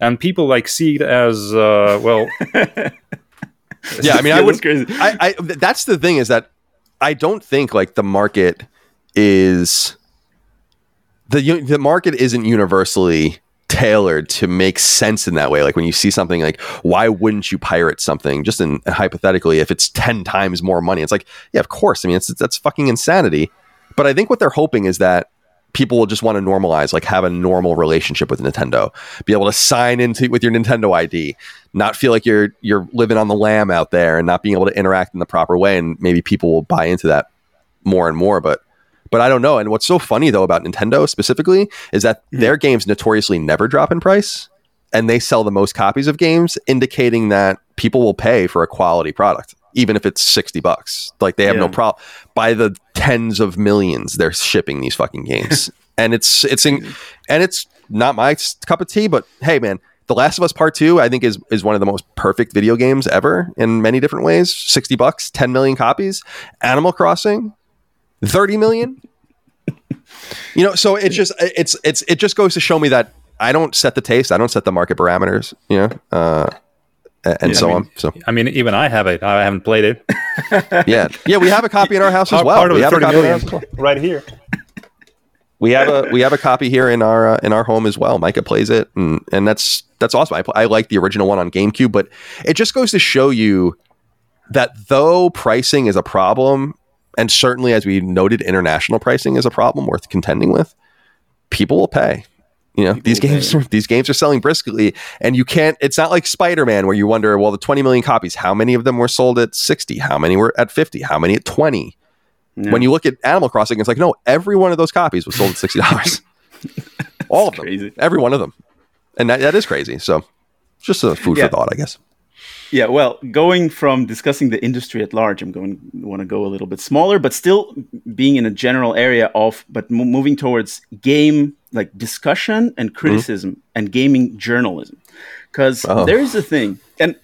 and people like see it as uh, well. yeah, I mean, I would. that's crazy. I, I that's the thing is that I don't think like the market is the the market isn't universally tailored to make sense in that way. Like when you see something like, why wouldn't you pirate something? Just in hypothetically, if it's ten times more money, it's like, yeah, of course. I mean, it's that's fucking insanity. But I think what they're hoping is that people will just want to normalize, like have a normal relationship with Nintendo, be able to sign into with your Nintendo ID, not feel like you're you're living on the lam out there, and not being able to interact in the proper way. And maybe people will buy into that more and more. But but I don't know. And what's so funny though about Nintendo specifically is that hmm. their games notoriously never drop in price, and they sell the most copies of games, indicating that people will pay for a quality product. Even if it's sixty bucks, like they have no problem. By the tens of millions, they're shipping these fucking games, and it's it's in, and it's not my cup of tea. But hey, man, The Last of Us Part Two, I think is is one of the most perfect video games ever in many different ways. Sixty bucks, ten million copies. Animal Crossing, thirty million. you know, so it's just it's it's it just goes to show me that I don't set the taste, I don't set the market parameters. You know, uh, and Yeah, so I mean, on. So I mean, even I have it. I haven't played it. yeah, yeah, we have a copy in our house as well. part of we the have a copy million house as well. right here. we have a we have a copy here in our uh, in our home as well. Micah plays it, and and that's that's awesome. I, pl- I like the original one on GameCube, but it just goes to show you that though pricing is a problem, and certainly as we noted, international pricing is a problem worth contending with. People will pay. You know these games. Are, these games are selling briskly, and you can't. It's not like Spider Man where you wonder, well, the twenty million copies, how many of them were sold at sixty? How many were at fifty? How many at twenty? Yeah. When you look at Animal Crossing, it's like no, every one of those copies was sold at sixty dollars. All of them, crazy. every one of them, and that, that is crazy. So, just a food Yeah. for thought, I guess. Yeah, well, going from discussing the industry at large, I'm going want to go a little bit smaller, but still being in a general area of, but mo- moving towards game like discussion and criticism and gaming journalism, because Oh. there is a thing. And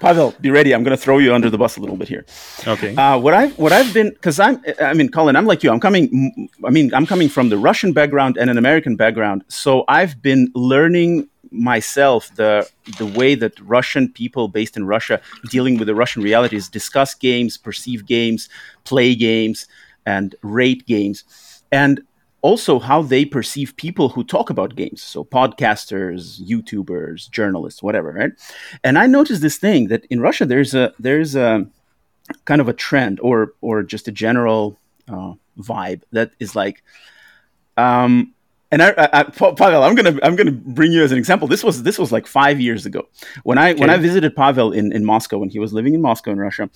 Pavel, be ready. I'm going to throw you under the bus a little bit here. Okay. Uh, what I've what I've been because I'm I mean Colin I'm like you I'm coming I mean I'm coming from the Russian background and an American background so I've been learning myself the the way that Russian people based in Russia dealing with the Russian realities discuss games perceive games play games and rate games. And also how they perceive people who talk about games. So podcasters youtubers journalists whatever right? And i noticed this thing that in russia there's a there's a kind of a trend or or just a general uh, vibe that is like um and I, I, I Pa- Pavel, I'm gonna I'm gonna bring you as an example. This was this was like five years ago when I when I visited Pavel in, in Moscow when he was living in Moscow in Russia.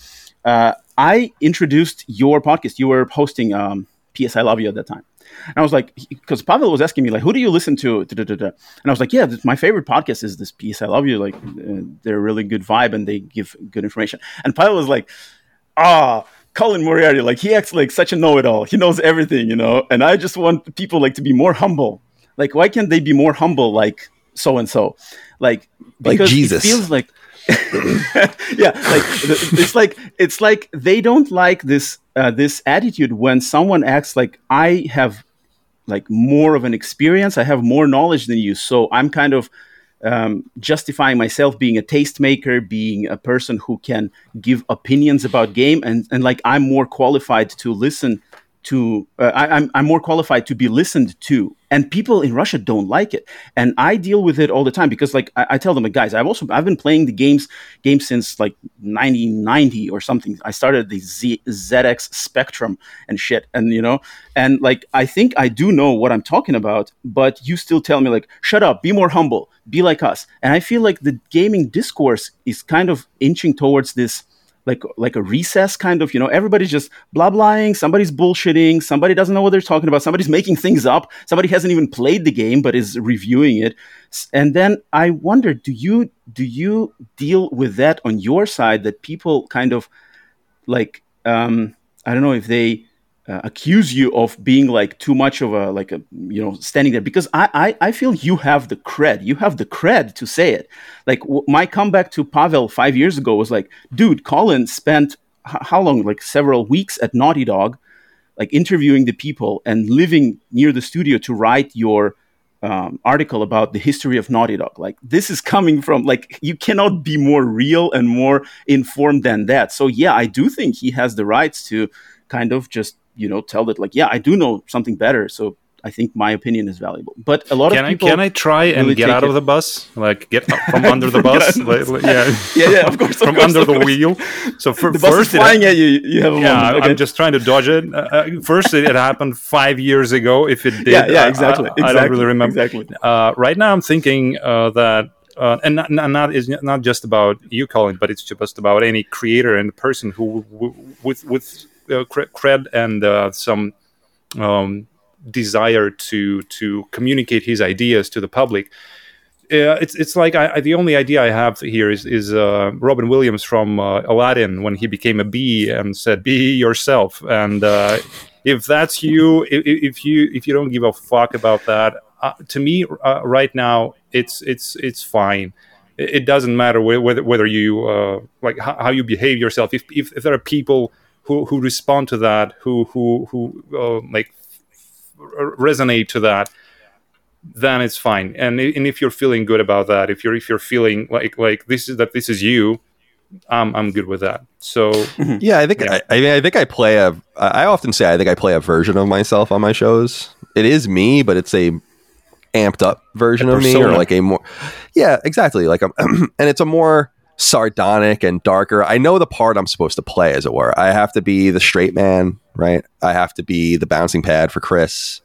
Uh, I introduced your podcast. You were hosting um, PS I Love You at that time, and I was like, because Pavel was asking me like, who do you listen to? And I was like, yeah, this, my favorite podcast is this PS I Love You. Like, uh, they're a really good vibe and they give good information. And Pavel was like, ah, Colin Moriarty, like he acts like such a know-it-all. He knows everything, you know. And I just want people like to be more humble. Like, why can't they be more humble, like so and so? Like, Like because Jesus. It feels like, yeah, like it's like it's like they don't like this uh, this attitude when someone acts like I have like more of an experience. I have more knowledge than you, so I'm kind of um, justifying myself being a tastemaker, being a person who can give opinions about game, and and like I'm more qualified to listen to. Uh, I, I'm I'm more qualified to be listened to, and people in Russia don't like it, and I deal with it all the time because like I, I tell them, like, guys, I've also I've been playing the games game since like 1990 or something. I started the Z, ZX Spectrum and shit, and you know, and like I think I do know what I'm talking about, but you still tell me like, shut up, be more humble, be like us, and I feel like the gaming discourse is kind of inching towards this like like a recess kind of you know everybody's just blah blahing somebody's bullshitting somebody doesn't know what they're talking about somebody's making things up somebody hasn't even played the game but is reviewing it. And then i wonder do you do you deal with that on your side that people kind of like um i don't know if they uh, accuse you of being like too much of a like a you know standing there because I, I I feel you have the cred you have the cred to say it like w- my comeback to Pavel five years ago was like dude Colin spent h- how long like several weeks at Naughty Dog like interviewing the people and living near the studio to write your um, article about the history of Naughty Dog. Like this is coming from like you cannot be more real and more informed than that. So yeah, I do think he has the rights to kind of just you know tell that like yeah I do know something better. So I think my opinion is valuable. But a lot can of people I, can I try and really get out take of the bus, like get from under the bus? out of the Like- like- yeah, yeah, yeah, of course, of from course, under the wheel. So for, The bus first, is it- flying at you. You have a yeah. Okay. I'm just trying to dodge it. Uh, Uh, first, it, it happened five years ago. If it did, yeah, yeah, exactly. I, I exactly, don't really remember. exactly. Uh, right now, I'm thinking uh, that, uh, and not, not, not is not just about you, Colin, but it's just about any creator and person who, w- with with cred and uh, some um, desire to to communicate his ideas to the public. Uh, it's it's like I, I, the only idea I have here is is uh, Robin Williams from uh, Aladdin when he became a bee and said, "Be yourself." And uh, if that's you, if, if you if you don't give a fuck about that, uh, to me uh, right now it's it's it's fine. It, it doesn't matter whe- whether whether you uh, like how, how you behave yourself. If, if if there are people who who respond to that, who who who uh, like resonate to that then it's fine and, and if you're feeling good about that if you're if you're feeling like like this is that this is you i'm i'm good with that so Yeah, I think Yeah. I, I mean I think I play a. I often say I think I play a version of myself on my shows. It is me, but it's a amped up version A of me, or like a more. Yeah, exactly. Like, I'm, and it's a more sardonic and darker. I know the part I'm supposed to play, as it were. I have to be the straight man, right? I have to be the bouncing pad for Chris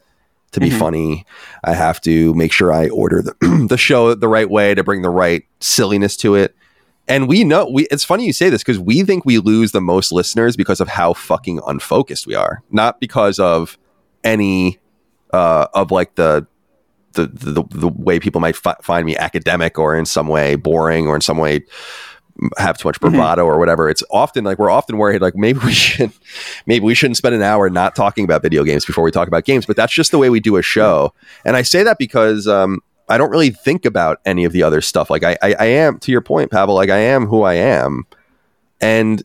to be Mhm. funny. I have to make sure I order the the show the right way to bring the right silliness to it. And we know we it's funny you say this because we think we lose the most listeners because of how fucking unfocused we are. Not because of any uh of like the the the, the way people might fi- find me academic or in some way boring or in some way have too much bravado or whatever. It's often like we're often worried like maybe we should maybe we shouldn't spend an hour not talking about video games before we talk about games, but that's just the way we do a show. And I say that because um I don't really think about any of the other stuff. Like I, I, I am to your point, Pavel. Like I am who I am, and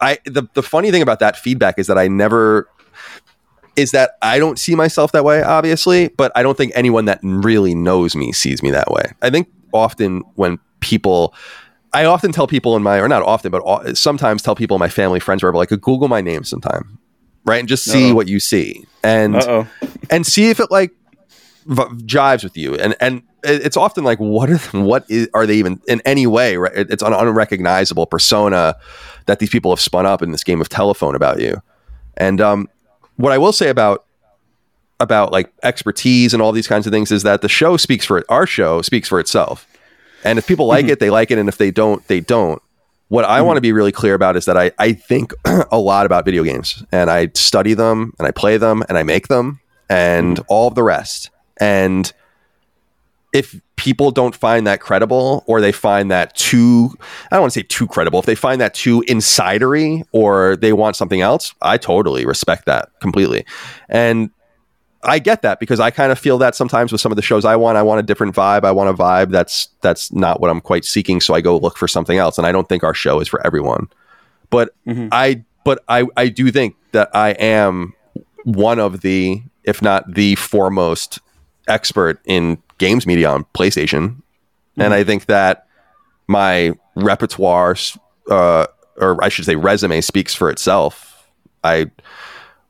I. The the funny thing about that feedback is that I never is that I don't see myself that way, obviously, but I don't think anyone that really knows me sees me that way. I think often when people, I often tell people in my, or not often, but sometimes tell people in my family, friends, wherever, like, Google my name sometime, right, and just see Uh-oh. what you see, and and see if it like v- jives with you. And and it's often like what are what is, are they even in any way right? It's an unrecognizable persona that these people have spun up in this game of telephone about you. And um what i will say about about like expertise and all these kinds of things is that the show speaks for it our show speaks for itself. And if people like mm-hmm. it they like it and if they don't they don't. What I mm-hmm. want to be really clear about is that I, I think a lot about video games and I study them and I play them and I make them and mm-hmm. all of the rest. And if people don't find that credible or they find that too, I don't want to say too credible, if they find that too insidery or they want something else, I totally respect that completely. And I get that because I kind of feel that sometimes with some of the shows I want. I want a different vibe. I want a vibe that's that's not what I'm quite seeking. So I go look for something else. And I don't think our show is for everyone. But Mhm. I but I I do think that I am one of the, if not the foremost expert in games media on PlayStation. And I think that my repertoire, uh, or I should say, resume speaks for itself. I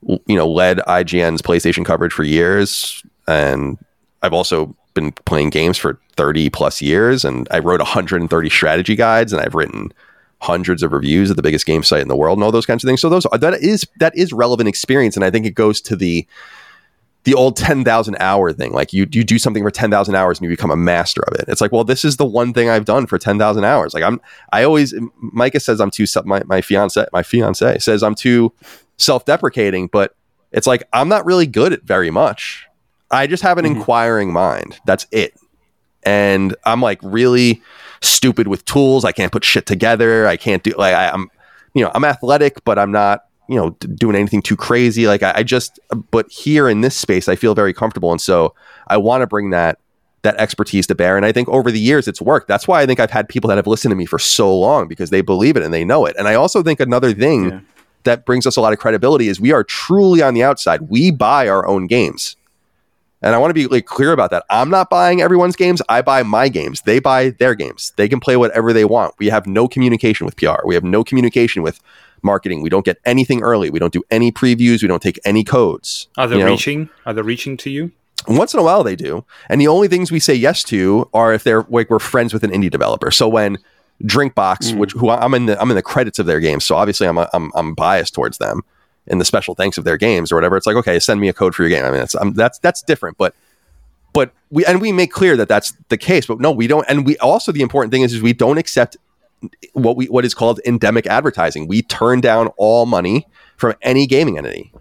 you know, led IGN's PlayStation coverage for years, and I've also been playing games for 30 plus years, and I wrote 130 strategy guides, and I've written hundreds of reviews at the biggest game site in the world, and all those kinds of things. So those that is that is relevant experience, and I think it goes to the the old 10,000 hour thing. Like you you do something for 10,000 hours and you become a master of it. It's like, well, this is the one thing I've done for 10,000 hours. Like I'm I always Micah says I'm too self- my my fiance my fiance says I'm too self-deprecating, but it's like I'm not really good at very much. I just have an Mhm. inquiring mind. That's it. And I'm like really stupid with tools. I can't put shit together. I can't do like I, I'm you know, I'm athletic, but I'm not you know doing anything too crazy like I, I just but here in this space i feel very comfortable and so i want to bring that that expertise to bear and i think over the years it's worked that's why i think i've had people that have listened to me for so long because they believe it and they know it and i also think another thing Yeah. that brings us a lot of credibility is we are truly on the outside we buy our own games And I want to be like clear about that. I'm not buying everyone's games. I buy my games. They buy their games. They can play whatever they want. We have no communication with PR. We have no communication with marketing. We don't get anything early. We don't do any previews. We don't take any codes. Are they You know, reaching? Are they reaching to you? once in a while they do. And the only things we say yes to are if they're like we're friends with an indie developer. So when Drinkbox, which who I'm in the I'm in the credits of their games, so obviously I'm a, I'm I'm biased towards them in the special thanks of their games or whatever. It's like okay, send me a code for your game. I mean, that's um, that's that's different, but but we and we make clear that that's the case. But no, we don't. And we also the important thing is is we don't accept what we what is called endemic advertising. We turn down all money from any gaming entity.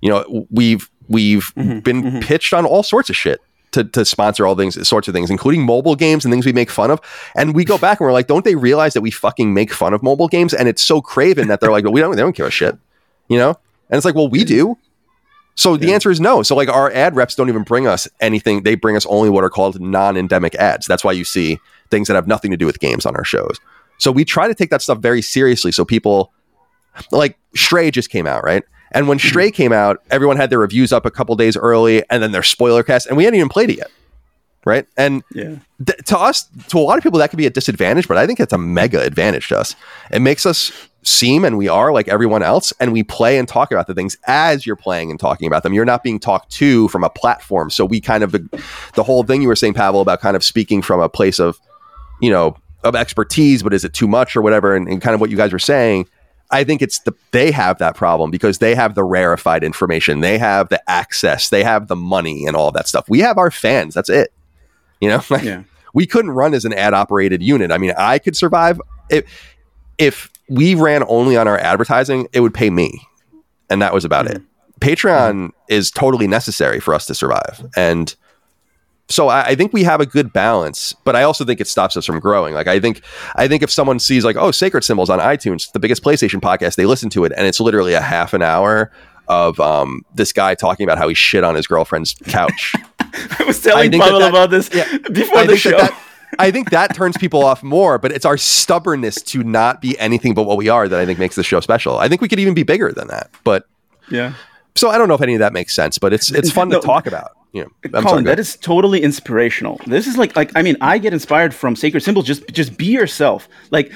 You know, we've we've mm-hmm, been mm-hmm. pitched on all sorts of shit to, to sponsor all things sorts of things, including mobile games and things we make fun of. And we go back and we're like, don't they realize that we fucking make fun of mobile games? And it's so craven that they're like, well, we don't they don't give a shit. You know? And it's like, well, we do. So the answer is no. So like our ad reps don't even bring us anything. They bring us only what are called non-endemic ads. That's why you see things that have nothing to do with games on our shows. So we try to take that stuff very seriously. So people like Stray just came out, right? And when mm-hmm. Stray came out, everyone had their reviews up a couple days early and then their spoiler cast, and we hadn't even played it yet. Right. And Yeah. th- to us, to a lot of people, that could be a disadvantage, but I think it's a mega advantage to us. It makes us seem and we are like everyone else, and we play and talk about the things as you're playing and talking about them. You're not being talked to from a platform. So we kind of the, the whole thing you were saying, Pavel, about kind of speaking from a place of, you know, of expertise, but is it too much or whatever? And, and kind of what you guys were saying. I think it's the they have that problem because they have the rarefied information, they have the access, they have the money and all that stuff. We have our fans. That's it. You know, Yeah. we couldn't run as an ad operated unit. I mean, I could survive if if we ran only on our advertising, it would pay me, and that was about mm-hmm. it. Patreon is totally necessary for us to survive, and so I, I think we have a good balance. But I also think it stops us from growing. Like I think I think if someone sees like oh Sacred Symbols on iTunes, the biggest PlayStation podcast, they listen to it, and it's literally a half an hour of um, this guy talking about how he shit on his girlfriend's couch. I was telling that Pavel that- about this yeah, before I the think show. that, that I think that turns people off more, but it's our stubbornness to not be anything but what we are that I think makes the show special. I think we could even be bigger than that. But yeah. so I don't know if any of that makes sense, but it's it's fun No. to talk about. You know, I'm Colin, sorry, go that ahead. is totally inspirational. This is like like I mean, I get inspired from Sacred Symbols. Just just be yourself. Like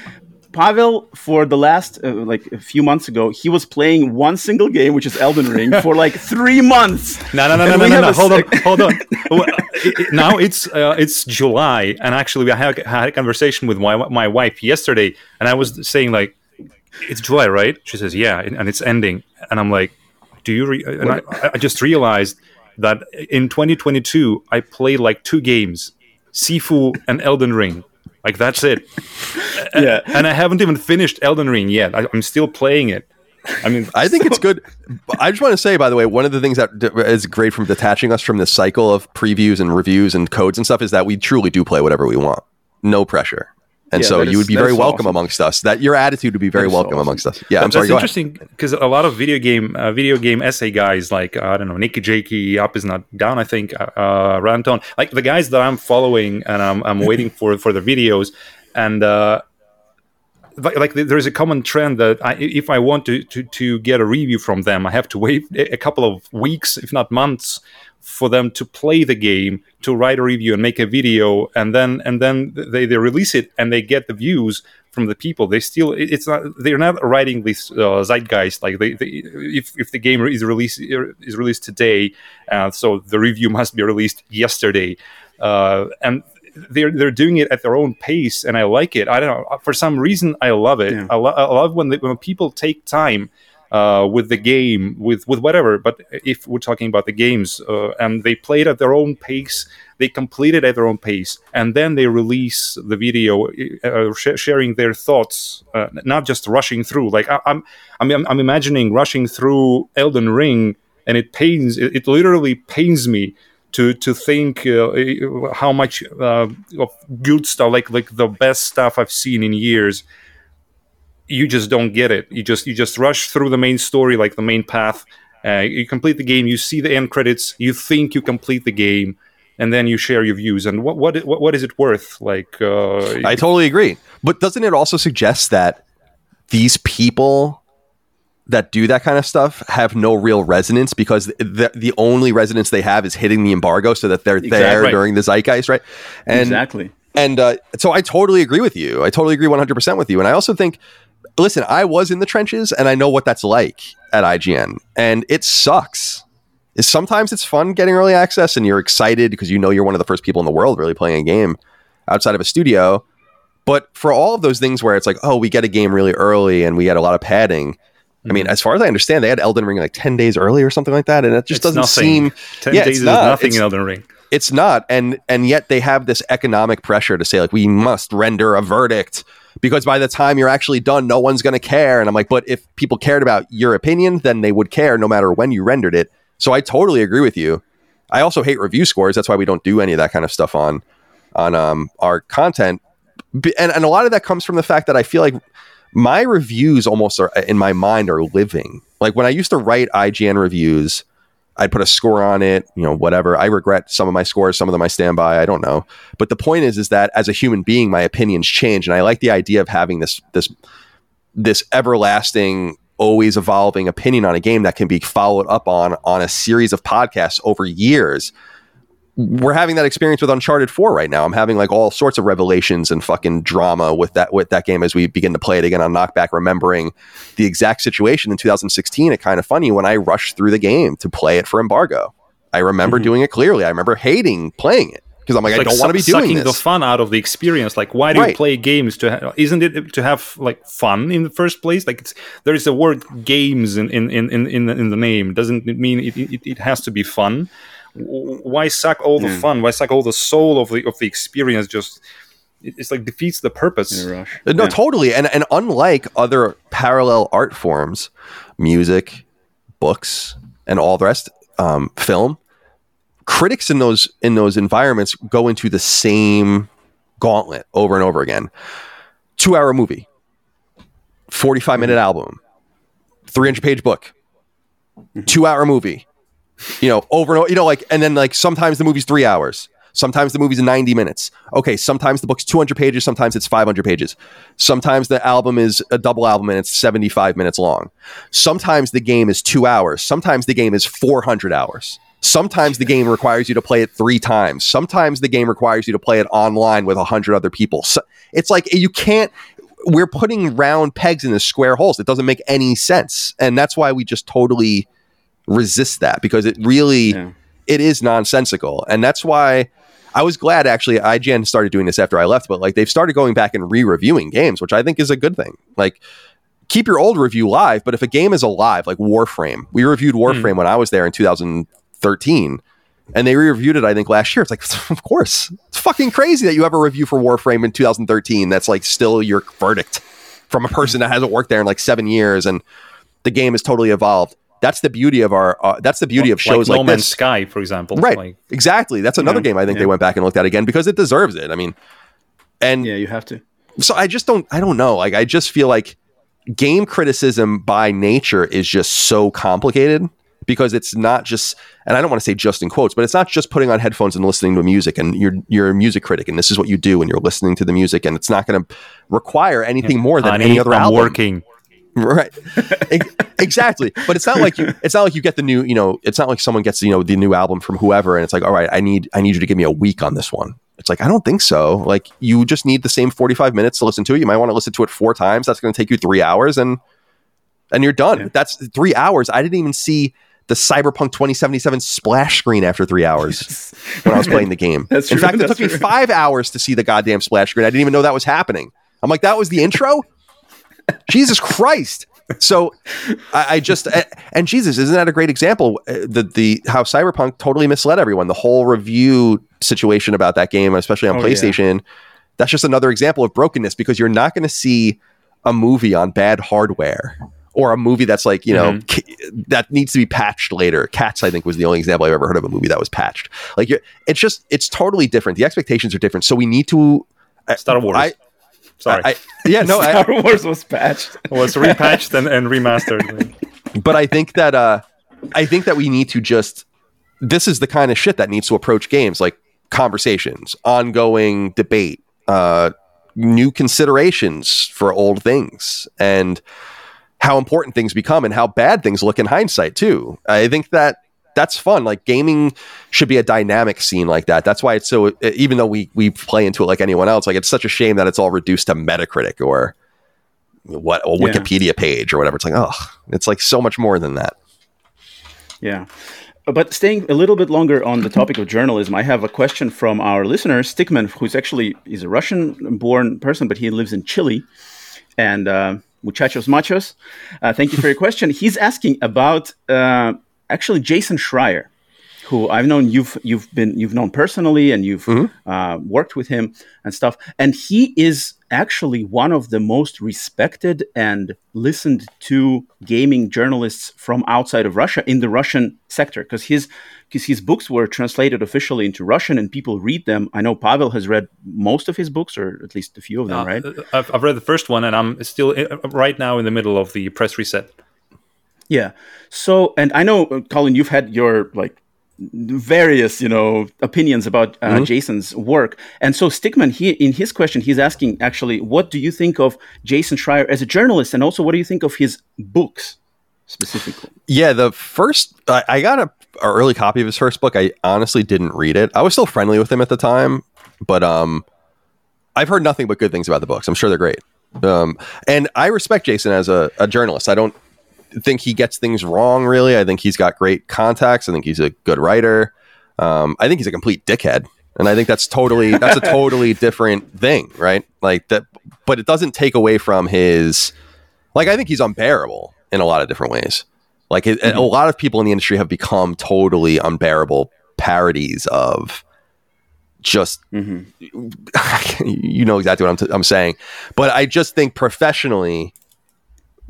Pavel, for the last uh, like a few months ago, he was playing one single game, which is Elden Ring, for like three months. No, no, no, And no, no, no, have no. a Hold on, hold on. Well, it- it- now it's uh, it's July, and actually, I had, had a conversation with my my wife yesterday, and I was saying like, "It's July, right?" She says, "Yeah," and and it's ending, and I'm like, "Do you?" Re-? And I, I just realized that in 2022, I played like two games, Sifu and Elden Ring. Like that's it, Yeah. and I haven't even finished Elden Ring yet. I, I'm still playing it. I mean, I think it's good. I just want to say, by the way, one of the things that is great from detaching us from this cycle of previews and reviews and codes and stuff is that we truly do play whatever we want, no pressure. And Yeah, so you is- would be very welcome awesome. amongst us. That your attitude would be very welcome awesome. amongst us. Yeah, I'm sorry. Ahead. interesting because a lot of video game uh, video game essay guys like uh, I don't know Nicky Jakey up is not down I think uh, uh, Ranton like the guys that I'm following and I'm, I'm waiting for for the videos and uh, like, like there's a common trend that I, if I want to, to to get a review from them I have to wait a couple of weeks if not months for them to play the game to write a review and make a video and then and then they, they release it and they get the views from the people. They still it's not they're not writing this uh, zeitgeist like they, they if, if the game is released is released today uh, so the review must be released yesterday. Uh, and they're they're doing it at their own pace and i like it. I don't know for some reason i love it. Yeah. I, lo- I love when they, when people take time uh, with the game, with with whatever. But if we're talking about the games, uh, and they play it at their own pace, they complete it at their own pace, and then they release the video, uh, sh- sharing their thoughts, uh, not just rushing through. Like I, I'm, I'm, I'm imagining rushing through Elden Ring, and it pains, it, it literally pains me. To, to think uh, how much uh, of good stuff like like the best stuff I've seen in years you just don't get it. You just you just rush through the main story like the main path. Uh, you complete the game. You see the end credits. You think you complete the game, and then you share your views. And what what what, what is it worth? Like uh, I totally agree. But doesn't it also suggest that these people that do that kind of stuff have no real resonance because the, the only resonance they have is hitting the embargo so that they're Exactly. there during the zeitgeist, right? And exactly. and uh, so I totally agree with you. I totally agree 100% with you. And I also think, listen, I was in the trenches and I know what that's like at IGN. And it sucks. Sometimes it's fun getting early access and you're excited because you know you're one of the first people in the world really playing a game outside of a studio. But for all of those things where it's like, oh, we get a game really early and we get a lot of padding. I mean, mm-hmm. as far as I understand, they had Elden Ring like 10 days early or something like that. And it just It's doesn't nothing. seem Ten Yeah, days is not. nothing in Elden Ring. It's not. And and yet they have this economic pressure to say like we must render a verdict because by the time you're actually done no one's going to care. And i'm like but if people cared about your opinion then they would care no matter when you rendered it. So i totally agree with you. I also hate review scores. That's why we don't do any of that kind of stuff on on um, our content. And, and a lot of that comes from the fact that i feel like my reviews almost are in my mind are living. Like when i used to write ign reviews I'd put a score on it, you know, whatever. I regret some of my scores, some of them I stand by. I don't know. But the point is, is that as a human being, my opinions change, and I like the idea of having this this this everlasting, always evolving opinion on a game that can be followed up on on a series of podcasts over years. We're having that experience with Uncharted 4 right now. I'm having like all sorts of revelations and fucking drama with that with that game as we begin to play it again on Knockback, remembering the exact situation in 2016. It kind of funny when I rushed through the game to play it for embargo. I remember Mhm. doing it clearly. I remember hating playing it because I'm like, It's I don't want to be doing sucking this. the fun out of the experience. Like, why do Right. you play games? To ha- isn't it to have like fun in the first place? Like, it's there is a word "games" in in in in, in, the, in the name. Doesn't it mean it, it, it has to be fun? W- Why suck all the Yeah. fun? Why suck all the soul of the of the experience? Just it's like defeats the purpose. Rush. No, Yeah. totally. And and unlike other parallel art forms, music, books, and all the rest, um, film, critics in those in those environments go into the same gauntlet over and over again. Two hour movie, forty five minute album, three hundred page book, two hour movie. You know, over and over. You know, like and then like sometimes the movie's three hours. Sometimes the movie's 90 minutes. Okay, sometimes the book's 200 pages, sometimes it's 500 pages. Sometimes the album is a double album and it's 75 minutes long. Sometimes the game is two hours. Sometimes the game is 400 hours. Sometimes the game requires you to play it three times. Sometimes the game requires you to play it online with a 100 other people. So it's like you can't, we're putting round pegs in the square holes. It doesn't make any sense. And that's why we just totally resist that because it really Yeah. it is nonsensical. And that's why i was glad actually ign started doing this after i left but like they've started going back and re-reviewing games which i think is a good thing. Like keep your old review live but if a game is alive like warframe we reviewed hmm. warframe when i was there in 2013 and they re-reviewed it i think last year. It's like of course. It's fucking crazy that you have a review for warframe in 2013 that's like still your verdict from a person that hasn't worked there in like seven years and the game has totally evolved that's the beauty of our uh, that's the beauty of shows like like, No Man's this. Sky, for example. right. Like, exactly. That's another Yeah, game i think they went back and looked at again because it deserves it. I mean and Yeah, you have to. so i just don't i don't know. Like i just feel like game criticism by nature is just so complicated because it's not just and i don't want to say just in quotes but it's not just putting on headphones and listening to music and you're you're a music critic and this is what you do and you're listening to the music and it's not going to require anything more than honey, any other I'm album. working. Right. Exactly. But it's not like you it's not like you get the new you know it's not like someone gets you know the new album from whoever and it's like all right i need i need you to give me a week on this one. It's like i don't think so. Like you just need the same 45 minutes to listen to it. You might want to listen to it four times. That's going to take you three hours and and you're done. Yeah. that's three hours. I didn't even see the cyberpunk 2077 splash screen after three hours when i was playing the game. That's in true, fact it that's took me five hours to see the goddamn splash screen. I didn't even know that was happening. I'm like that was the intro Jesus Christ. So I, I just and, and Jesus isn't that a great example? Uh, The the how Cyberpunk totally misled everyone. The whole review situation about that game, especially on Oh, yeah. PlayStation, that's just another example of brokenness because you're not going to see a movie on bad hardware or a movie that's like you know ki- that needs to be patched later. Cats, I think, was the only example I've ever heard of a movie that was patched. Like you're, it's just it's totally different. The expectations are different. So we need to. I- Star Wars. I, Sorry, I, yeah, no, I, Star Wars was patched. was repatched and, and remastered. but I think that uh, I think that we need to just this is the kind of shit that needs to approach games like conversations, ongoing debate, uh, new considerations for old things, and how important things become and how bad things look in hindsight too. I think that that's fun. Like gaming should be a dynamic scene like that. That's why it's so. Even though we we play into it like anyone else, like it's such a shame that it's all reduced to Metacritic or what a Wikipedia yeah. page or whatever. It's like oh, it's like so much more than that. Yeah. But staying a little bit longer on the topic of journalism, I have a question from our listener, Stickman, who's actually he's a Russian-born person, but he lives in Chile, and uh, muchachos machos. Uh, thank you for your question. He's asking about uh, actually Jason Schreier, who I've known you've you've been you've known personally and you've mm-hmm. uh, worked with him and stuff. And he is actually one of the most respected and listened to gaming journalists from outside of Russia in the Russian sector because his because his books were translated officially into Russian and people read them. I know Pavel has read most of his books or at least a few of them, uh, right? I've, I've read the first one and I'm still uh, right now in the middle of the press reset. Yeah. So, and I know, uh, Colin, you've had your like various you know opinions about uh, mm-hmm. jason's work. And so stickman he in his question he's asking actually what do you think of jason schreier as a journalist? And also what do you think of his books specifically? Yeah the first i, I got a, a, early copy of his first book. I honestly didn't read it. I was still friendly with him at the time but um i've heard nothing but good things about the books. I'm sure they're great. Um and i respect jason as a, a journalist. I don't think he gets things wrong. Really, I think he's got great contacts. I think he's a good writer. Um, I think he's a complete dickhead, and I think that's totally that's a totally different thing, right? Like that, but it doesn't take away from his. Like I think he's unbearable in a lot of different ways. Like it, mm-hmm. a lot of people in the industry have become totally unbearable parodies of just mm-hmm. you know exactly what I'm, t- I'm saying but i just think professionally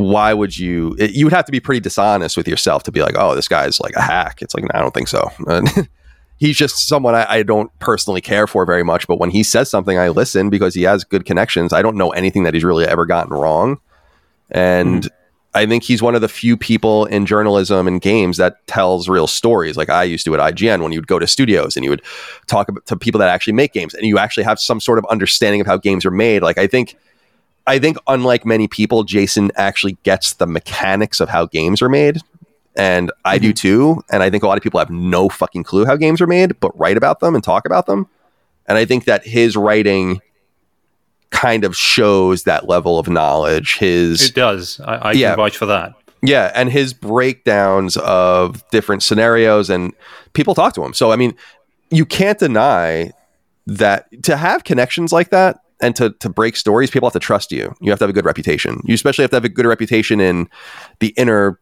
why would you it, you would have to be pretty dishonest with yourself to be like oh this guy's like a hack. It's like no, i don't think so. He's just someone I, I, don't personally care for very much but when he says something i listen because he has good connections. I don't know anything that he's really ever gotten wrong. And mm. i think he's one of the few people in journalism and games that tells real stories. Like i used to at ign when you would go to studios and you would talk to people that actually make games and you actually have some sort of understanding of how games are made. Like i think I think, unlike many people, Jason actually gets the mechanics of how games are made. And I mm-hmm. do too. And I think a lot of people have no fucking clue how games are made, but write about them and talk about them. And I think that his writing kind of shows that level of knowledge. His it does. I, I yeah, can vouch for that. Yeah, and his breakdowns of different scenarios and people talk to him. So I mean, you can't deny that to have connections like that and to to break stories, people have to trust you. You have to have a good reputation. You especially have to have a good reputation in the inner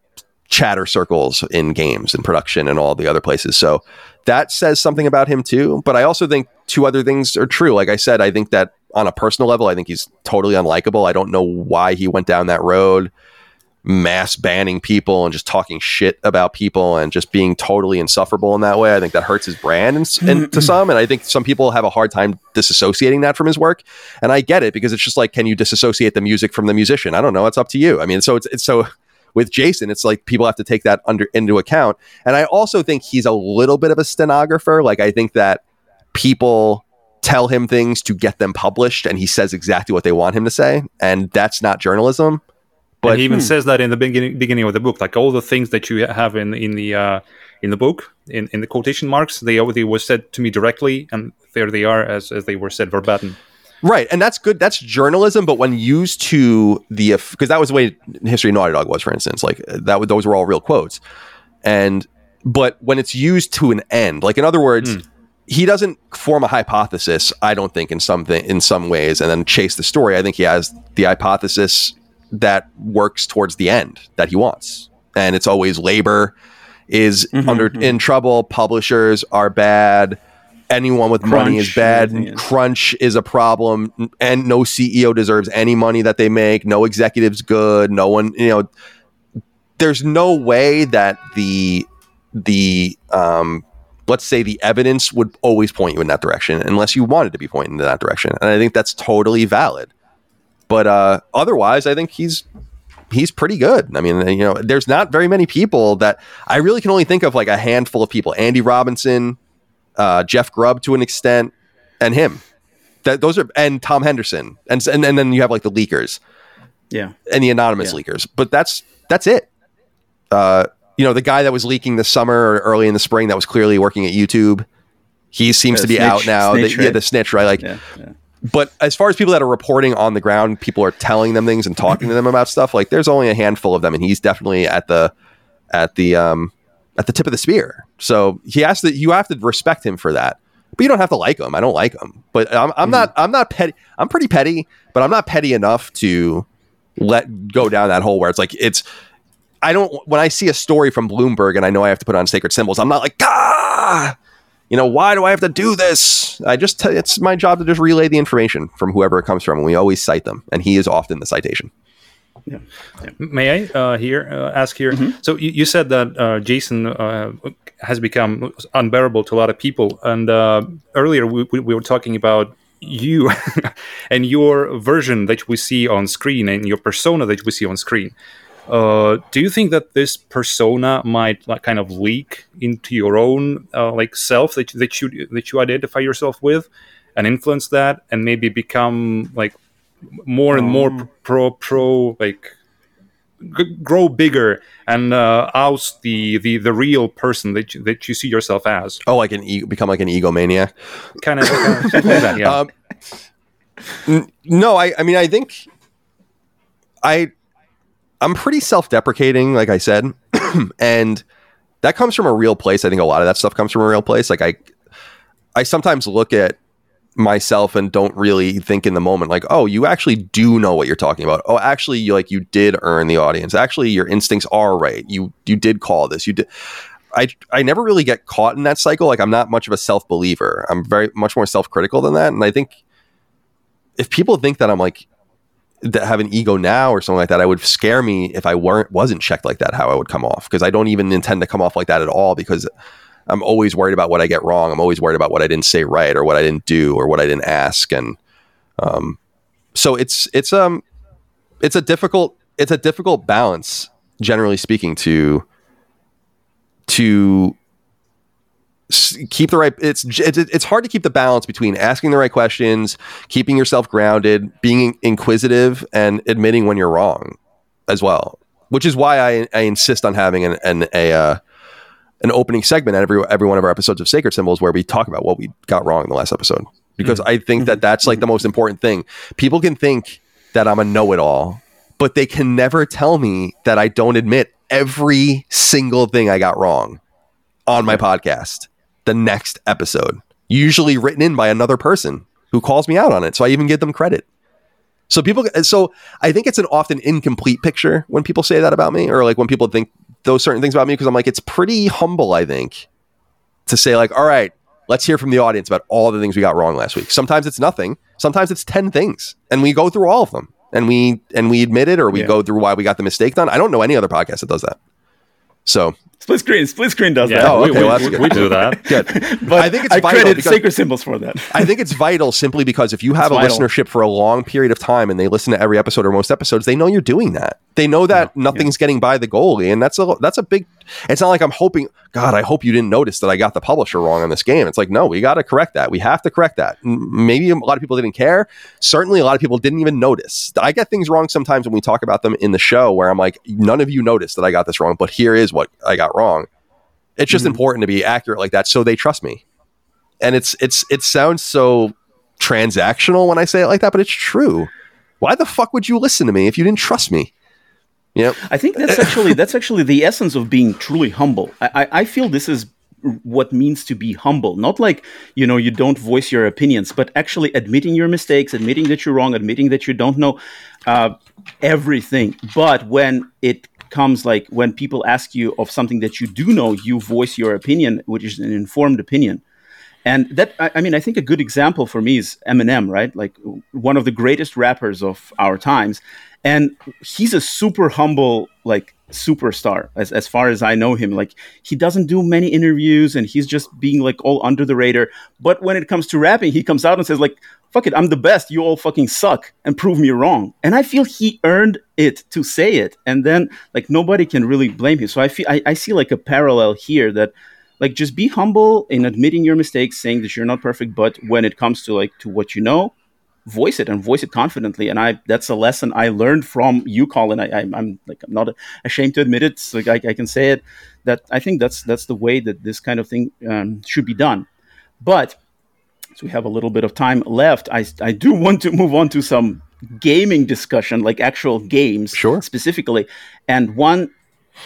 chatter circles in games and production and all the other places. So that says something about him too. But I also think two other things are true. Like I said, I think that on a personal level, I think he's totally unlikable. I don't know why he went down that road mass banning people and just talking shit about people and just being totally insufferable in that way. I think that hurts his brand and, and to mm-hmm. some. And I think some people have a hard time disassociating that from his work. And I get it because it's just like, can you disassociate the music from the musician? I don't know. It's up to you. I mean, so it's, it's so with Jason, it's like people have to take that under into account. And I also think he's a little bit of a stenographer. Like I think that people tell him things to get them published and he says exactly what they want him to say. And that's not journalism. But and he even hmm. says that in the beginning beginning of the book, like all the things that you have in in the uh, in the book in, in the quotation marks, they they were said to me directly, and there they are as as they were said verbatim. Right, and that's good. That's journalism, but when used to the because that was the way history of Naughty Dog was, for instance, like that. Those were all real quotes, and but when it's used to an end, like in other words. Mm. He doesn't form a hypothesis, I don't think, in some in some ways, and then chase the story. I think he has the hypothesis that works towards the end that he wants. And it's always labor is mm-hmm, under mm-hmm. in trouble, publishers are bad, anyone with crunch money is bad, crunch is a problem, and no CEO deserves any money that they make, no executives good, no one, you know, there's no way that the the um let's say the evidence would always point you in that direction unless you wanted to be pointing in that direction. And I think that's totally valid. But uh, otherwise, I think he's he's pretty good. I mean, you know, there's not very many people that I really can only think of like a handful of people. Andy Robinson, uh, Jeff Grubb to an extent, and him. That those are and Tom Henderson, and and, and then you have like the leakers. Yeah. and the anonymous Yeah. leakers. But that's that's it. Uh, you know, the guy that was leaking this summer or early in the spring that was clearly working at YouTube. He seems The to be snitch- out now. snitch, The- yeah, the snitch, right? Like, Yeah. yeah. But as far as people that are reporting on the ground, people are telling them things and talking to them about stuff. Like, there's only a handful of them, and he's definitely at the at the um at the tip of the spear. So he has to. You have to respect him for that. But you don't have to like him. I don't like him. But I'm, I'm not. I'm not petty. I'm pretty petty, but I'm not petty enough to let go down that hole where it's like it's. I don't. When I see a story from Bloomberg and I know I have to put on sacred symbols, I'm not like ah. You know why do I have to do this? I just t- it's my job to just relay the information from whoever it comes from, and we always cite them, and he is often the citation. May I uh, here uh, ask here? So you, you said that uh, Jason uh, has become unbearable to a lot of people, and uh, earlier we, we, we were talking about you and your version that we see on screen and your persona that we see on screen. Uh, do you think that this persona might like, kind of leak into your own uh, like self that that you that you identify yourself with, and influence that, and maybe become like more and more pro pro like g- grow bigger and uh, oust the, the the real person that you, that you see yourself as? Oh, like an e- become like an egomaniac. kind of, something like that yeah. Um, n- no, I, I mean, I think I, I'm pretty self-deprecating, like I said, and that comes from a real place. I think a lot of that stuff comes from a real place. Like I, I sometimes look at myself and don't really think in the moment, like, oh, you actually do know what you're talking about. Oh, actually, you like you did earn the audience. Actually, your instincts are right. You you did call this. You did. I I never really get caught in that cycle. Like I'm not much of a self believer. I'm very much more self critical than that. And I think if people think that I'm like that have an ego now or something like that, I would scare me if I weren't wasn't checked like that. How I would come off because I don't even intend to come off like that at all because I'm always worried about what I get wrong. I'm always worried about what I didn't say right or what I didn't do or what I didn't ask. And um, so it's it's um it's a difficult it's a difficult balance generally speaking to to keep the right it's it's it's hard to keep the balance between asking the right questions keeping yourself grounded being inquisitive and admitting when you're wrong as well which is why i, I insist on having an, an a uh, an opening segment at every every one of our episodes of sacred symbols where we talk about what we got wrong in the last episode because i think that that's like the most important thing. People can think that i'm a know-it-all but they can never tell me that i don't admit every single thing i got wrong on my podcast the next episode, usually written in by another person who calls me out on it. So I even give them credit. So people, so I think it's an often incomplete picture when people say that about me, or like when people think those certain things about me, because I'm like, it's pretty humble, I think, to say like, all right, let's hear from the audience about all the things we got wrong last week. Sometimes it's nothing. Sometimes it's ten things, and we go through all of them, and we and we admit it, or we Yeah. go through why we got the mistake done. I don't know any other podcast that does that. So Split screen. Split screen does yeah that. Oh, we, okay, we, well, that's we- good. we do that good. But I think it's I vital credit because- sacred symbols for that. I think it's vital simply because if you have It's a vital. listenership for a long period of time and they listen to every episode or most episodes, they know you're doing that. They know that nothing's getting by the goalie, and that's a that's a big. It's not like I'm hoping. God, I hope you didn't notice that I got the publisher wrong on this game. It's like no, we got to correct that. We have to correct that. Maybe a lot of people didn't care. Certainly, a lot of people didn't even notice. I get things wrong sometimes when we talk about them in the show, where I'm like, none of you noticed that I got this wrong, but here is what I got wrong. It's just important to be accurate like that, so they trust me and it's it's it sounds so transactional when I say it like that, but it's true. Why the fuck would you listen to me if you didn't trust me? Yep. I think that's actually that's actually the essence of being truly humble. I, I, I feel this is what means to be humble. Not like you know you don't voice your opinions, but actually admitting your mistakes, admitting that you're wrong, admitting that you don't know uh, everything. But when it comes like when people ask you of something that you do know, you voice your opinion, which is an informed opinion. And that, I, I mean, I think a good example for me is Eminem, right? Like one of the greatest rappers of our times. And he's a super humble, like superstar as, as far as I know him. Like he doesn't do many interviews and he's just being like all under the radar. But when it comes to rapping, he comes out and says like, fuck it, I'm the best. You all fucking suck and prove me wrong. And I feel he earned it to say it. And then like nobody can really blame him. So I feel, I, I see like a parallel here that like just be humble in admitting your mistakes saying that you're not perfect but when it comes to like to what you know voice it and voice it confidently. And I that's a lesson I learned from you, Colin. I, am like I'm not ashamed to admit it. So like I, I, can say it that I think that's that's the way that this kind of thing um, should be done. But so we have a little bit of time left. I I do want to move on to some gaming discussion, like actual games, sure. specifically. And one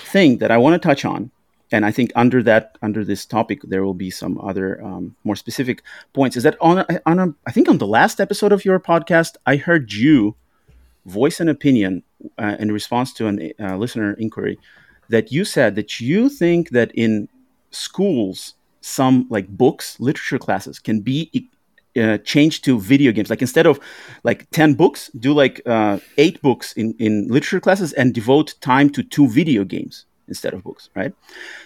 thing that I want to touch on and I think under that under this topic there will be some other um, more specific points. Is that on on a, I think on the last episode of your podcast I heard you voice an opinion uh, in response to a uh, listener inquiry that you said that you think that in schools some like books literature classes can be uh, changed to video games like instead of like 10 books do like uh, eight books in, in literature classes and devote time to two video games instead of books, right?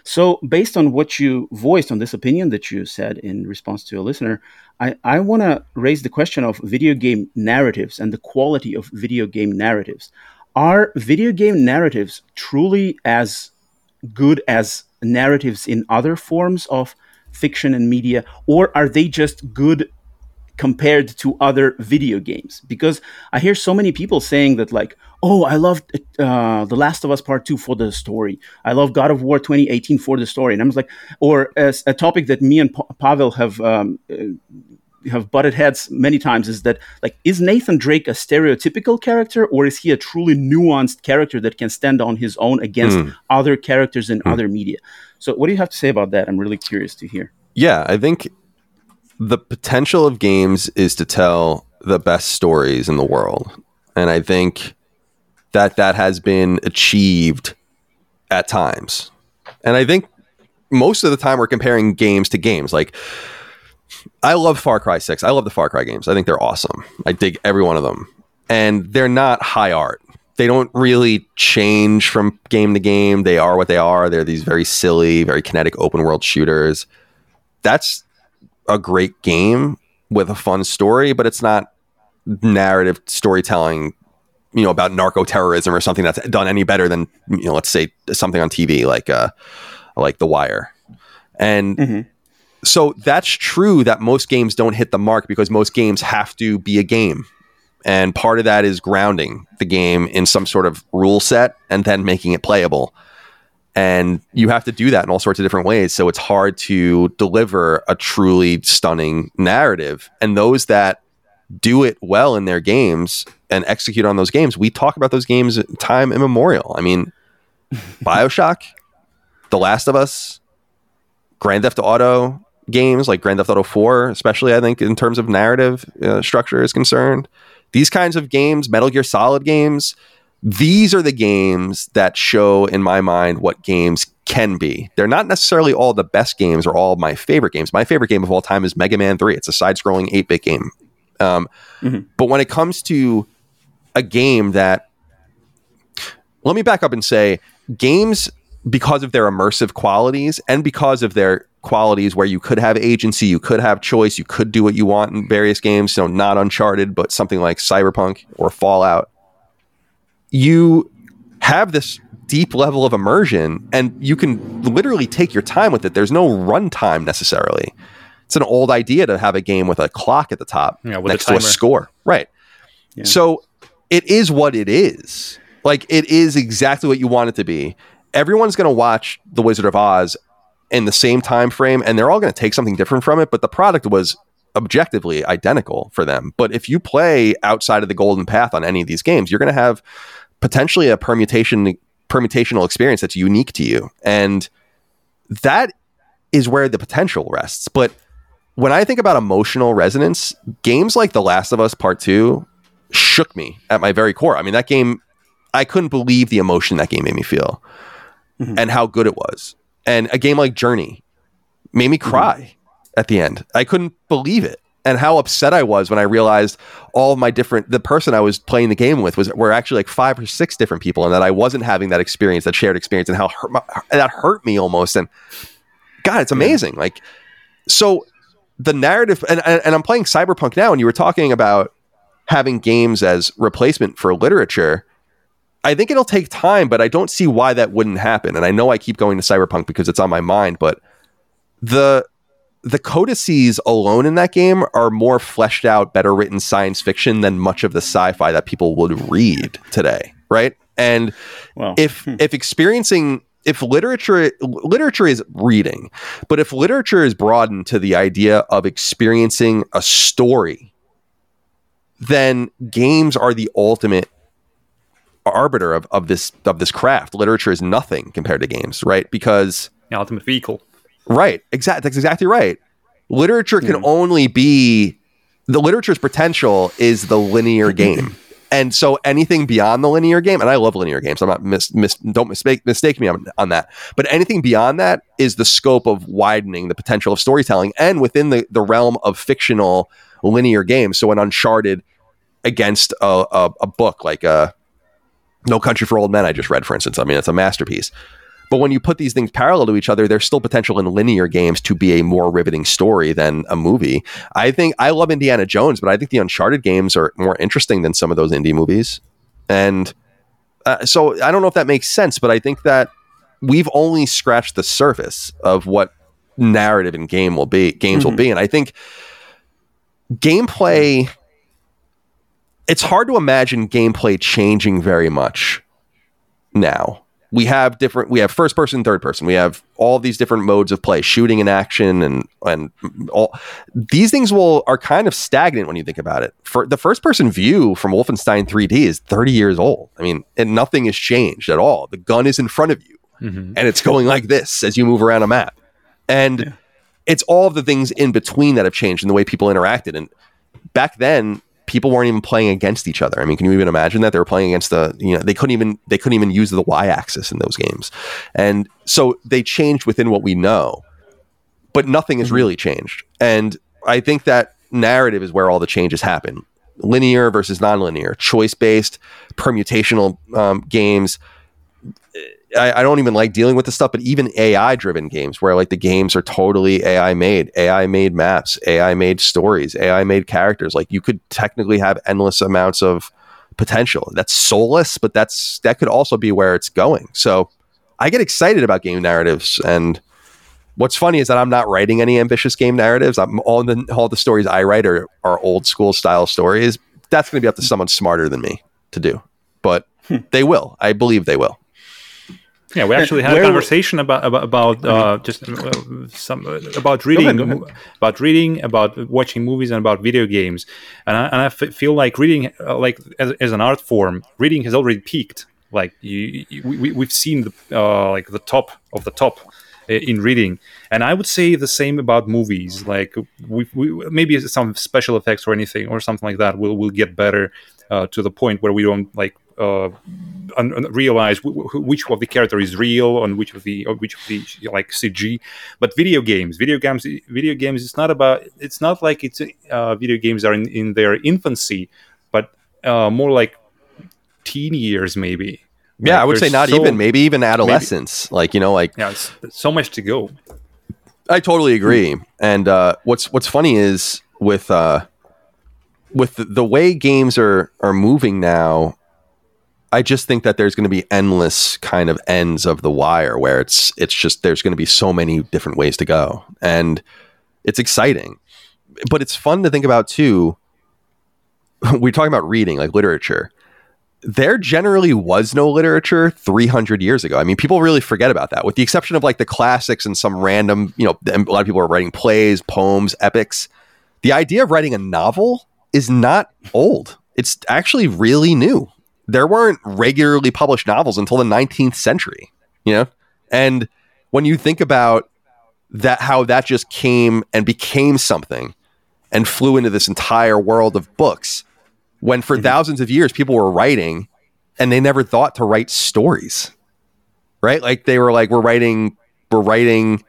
So, based on what you voiced on this opinion that you said in response to a listener, I, I want to raise the question of video game narratives and the quality of video game narratives. Are video game narratives truly as good as narratives in other forms of fiction and media, or are they just good compared to other video games. Because i hear so many people saying that like oh i love uh, the last of us part 2 for the story. I love god of war 2018 for the story. And i'm like or as a topic that me and pa- pavel have um, uh, have butted heads many times is that like is nathan drake a stereotypical character or is he a truly nuanced character that can stand on his own against mm. other characters in mm. other media? So what do you have to say about that? I'm really curious to hear. Yeah i think the potential of games is to tell the best stories in the world. And I think that that has been achieved at times. And I think most of the time we're comparing games to games. Like, I love Far Cry 6. I love the Far Cry games. I think they're awesome. I dig every one of them. And they're not high art. They don't really change from game to game. They are what they are. They're these very silly, very kinetic open world shooters. That's a great game with a fun story, but it's not narrative storytelling, you know, about narco terrorism or something that's done any better than you know, let's say something on TV like uh, like The Wire, and. Mm-hmm. So that's true that most games don't hit the mark because most games have to be a game. And part of that is grounding the game in some sort of rule set and then making it playable. And you have to do that in all sorts of different ways. So it's hard to deliver a truly stunning narrative. And those that do it well in their games and execute on those games, we talk about those games time immemorial. I mean, Bioshock, The Last of Us, Grand Theft Auto games like Grand Theft Auto 4, especially, I think, in terms of narrative uh, structure is concerned. These kinds of games, Metal Gear Solid games, these are the games that show in my mind what games can be. They're not necessarily all the best games or all my favorite games. My favorite game of all time is Mega Man 3. It's a side scrolling 8 bit game. Um, mm-hmm. But when it comes to a game that, let me back up and say, games, because of their immersive qualities and because of their qualities where you could have agency, you could have choice, you could do what you want in various games, so not Uncharted, but something like Cyberpunk or Fallout you have this deep level of immersion and you can literally take your time with it. There's no runtime necessarily. It's an old idea to have a game with a clock at the top yeah, next a to a score. Right. Yeah. So it is what it is. Like it is exactly what you want it to be. Everyone's going to watch The Wizard of Oz in the same time frame and they're all going to take something different from it, but the product was objectively identical for them. But if you play outside of the golden path on any of these games, you're going to have potentially a permutation permutational experience that's unique to you. And that is where the potential rests. But when I think about emotional resonance, games like The Last of Us Part 2 shook me at my very core. I mean, that game, I couldn't believe the emotion that game made me feel mm-hmm. and how good it was. And a game like Journey made me cry mm-hmm. At the end. I couldn't believe it and how upset I was when I realized all of my different the person I was playing the game with was were actually like five or six different people, and that I wasn't having that experience, that shared experience, and how hurt my, that hurt me almost. And God, it's amazing. Yeah. Like so, the narrative, and, and and I'm playing Cyberpunk now, and you were talking about having games as replacement for literature. I think it'll take time, but I don't see why that wouldn't happen. And I know I keep going to Cyberpunk because it's on my mind, but the the codices alone in that game are more fleshed out, better written science fiction than much of the sci-fi that people would read today, right? And Well, if hmm. if experiencing if literature literature is reading, but if literature is broadened to the idea of experiencing a story, then games are the ultimate arbiter of, of this of this craft. Literature is nothing compared to games, right? Because The ultimate vehicle. Right. Exactly. That's exactly right. Literature can Yeah. only be the literature's potential is the linear game. And so anything beyond the linear game, and I love linear games. I'm not mis, mis don't mistake mistake me on, on that. But anything beyond that is the scope of widening the potential of storytelling and within the, the realm of fictional linear games. So an Uncharted against a, a, a book like uh, No Country for Old Men, I just read, for instance. I mean, it's a masterpiece. But when you put these things parallel to each other, there's still potential in linear games to be a more riveting story than a movie. I think I love Indiana Jones, but I think the Uncharted games are more interesting than some of those indie movies. And uh, so I don't know if that makes sense, but I think that we've only scratched the surface of what narrative and game will be games will Mhm. be and i think gameplay it's hard to imagine gameplay changing very much now we have different we have first person third person we have all these different modes of play shooting and action and and all these things will are kind of stagnant when you think about it for the first person view from wolfenstein 3d is 30 years old i mean and nothing has changed at all the gun is in front of you Mhm. and it's going like this as you move around a map. And Yeah. it's all of the things in between that have changed in the way people interacted. And back then, people weren't even playing against each other. I mean, can you even imagine that they were playing against the you know they couldn't even they couldn't even use the y-axis in those games, and so they changed within what we know, but nothing has really changed. And I think that narrative is where all the changes happen: linear versus nonlinear, choice based, permutational um, games. I, I don't even like dealing with this stuff, but even AI driven games where like the games are totally AI made, AI made maps, AI made stories, AI made characters. Like you could technically have endless amounts of potential. That's soulless, but that's that could also be where it's going. So I get excited about game narratives and what's funny is that I'm not writing any ambitious game narratives. I'm all the all the stories I write are, are old school style stories. That's going to be up to someone smarter than me to do, but hmm. they will. I believe they will. Yeah, we actually had a conversation about about, about uh, just uh, some uh, about reading, ahead, go ahead. about reading, about watching movies, and about video games. And I, and I f- feel like reading, uh, like as, as an art form, reading has already peaked. Like you, you, we, we've seen the uh, like the top of the top in reading, and I would say the same about movies. Like we, we maybe some special effects or anything or something like that will will get better uh, to the point where we don't like uh, un- un- realize w- w- which of the character is real and which of the or which of the like CG. But video games, video games, video games. It's not about. It's not like it's uh, video games are in, in their infancy, but uh, more like teen years maybe. Yeah, Like, I would say not so- even maybe even adolescence. Like you know, like Yeah, it's, so much to go. I totally agree. And uh, what's what's funny is with uh, with the, the way games are are moving now, I just think that there's going to be endless kind of ends of the wire where it's it's just there's going to be so many different ways to go, and it's exciting, but it's fun to think about too. We're talking about reading, like literature. There generally was no literature 300 years ago. I mean, people really forget about that, with the exception of like the classics and some random, you know, a lot of people are writing plays, poems, epics. The idea of writing a novel is not old. It's actually really new. There weren't regularly published novels until the 19th century, you know? And when you think about that, how that just came and became something and flew into this entire world of books, when for mm-hmm. thousands of years people were writing and they never thought to write stories, right? Like they were like, we're writing, we're writing,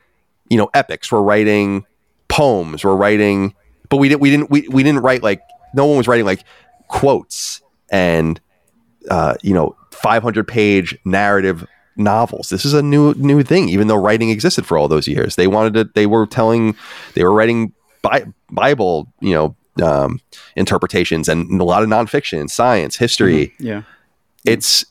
you know, epics, we're writing poems, we're writing, but we didn't, we didn't, we, we didn't write like, no one was writing like quotes and, uh, you know, 500 page narrative novels. This is a new, new thing, even though writing existed for all those years. They wanted to, they were telling, they were writing Bi- Bible, you know, um, interpretations and a lot of nonfiction, science, history Yeah. it's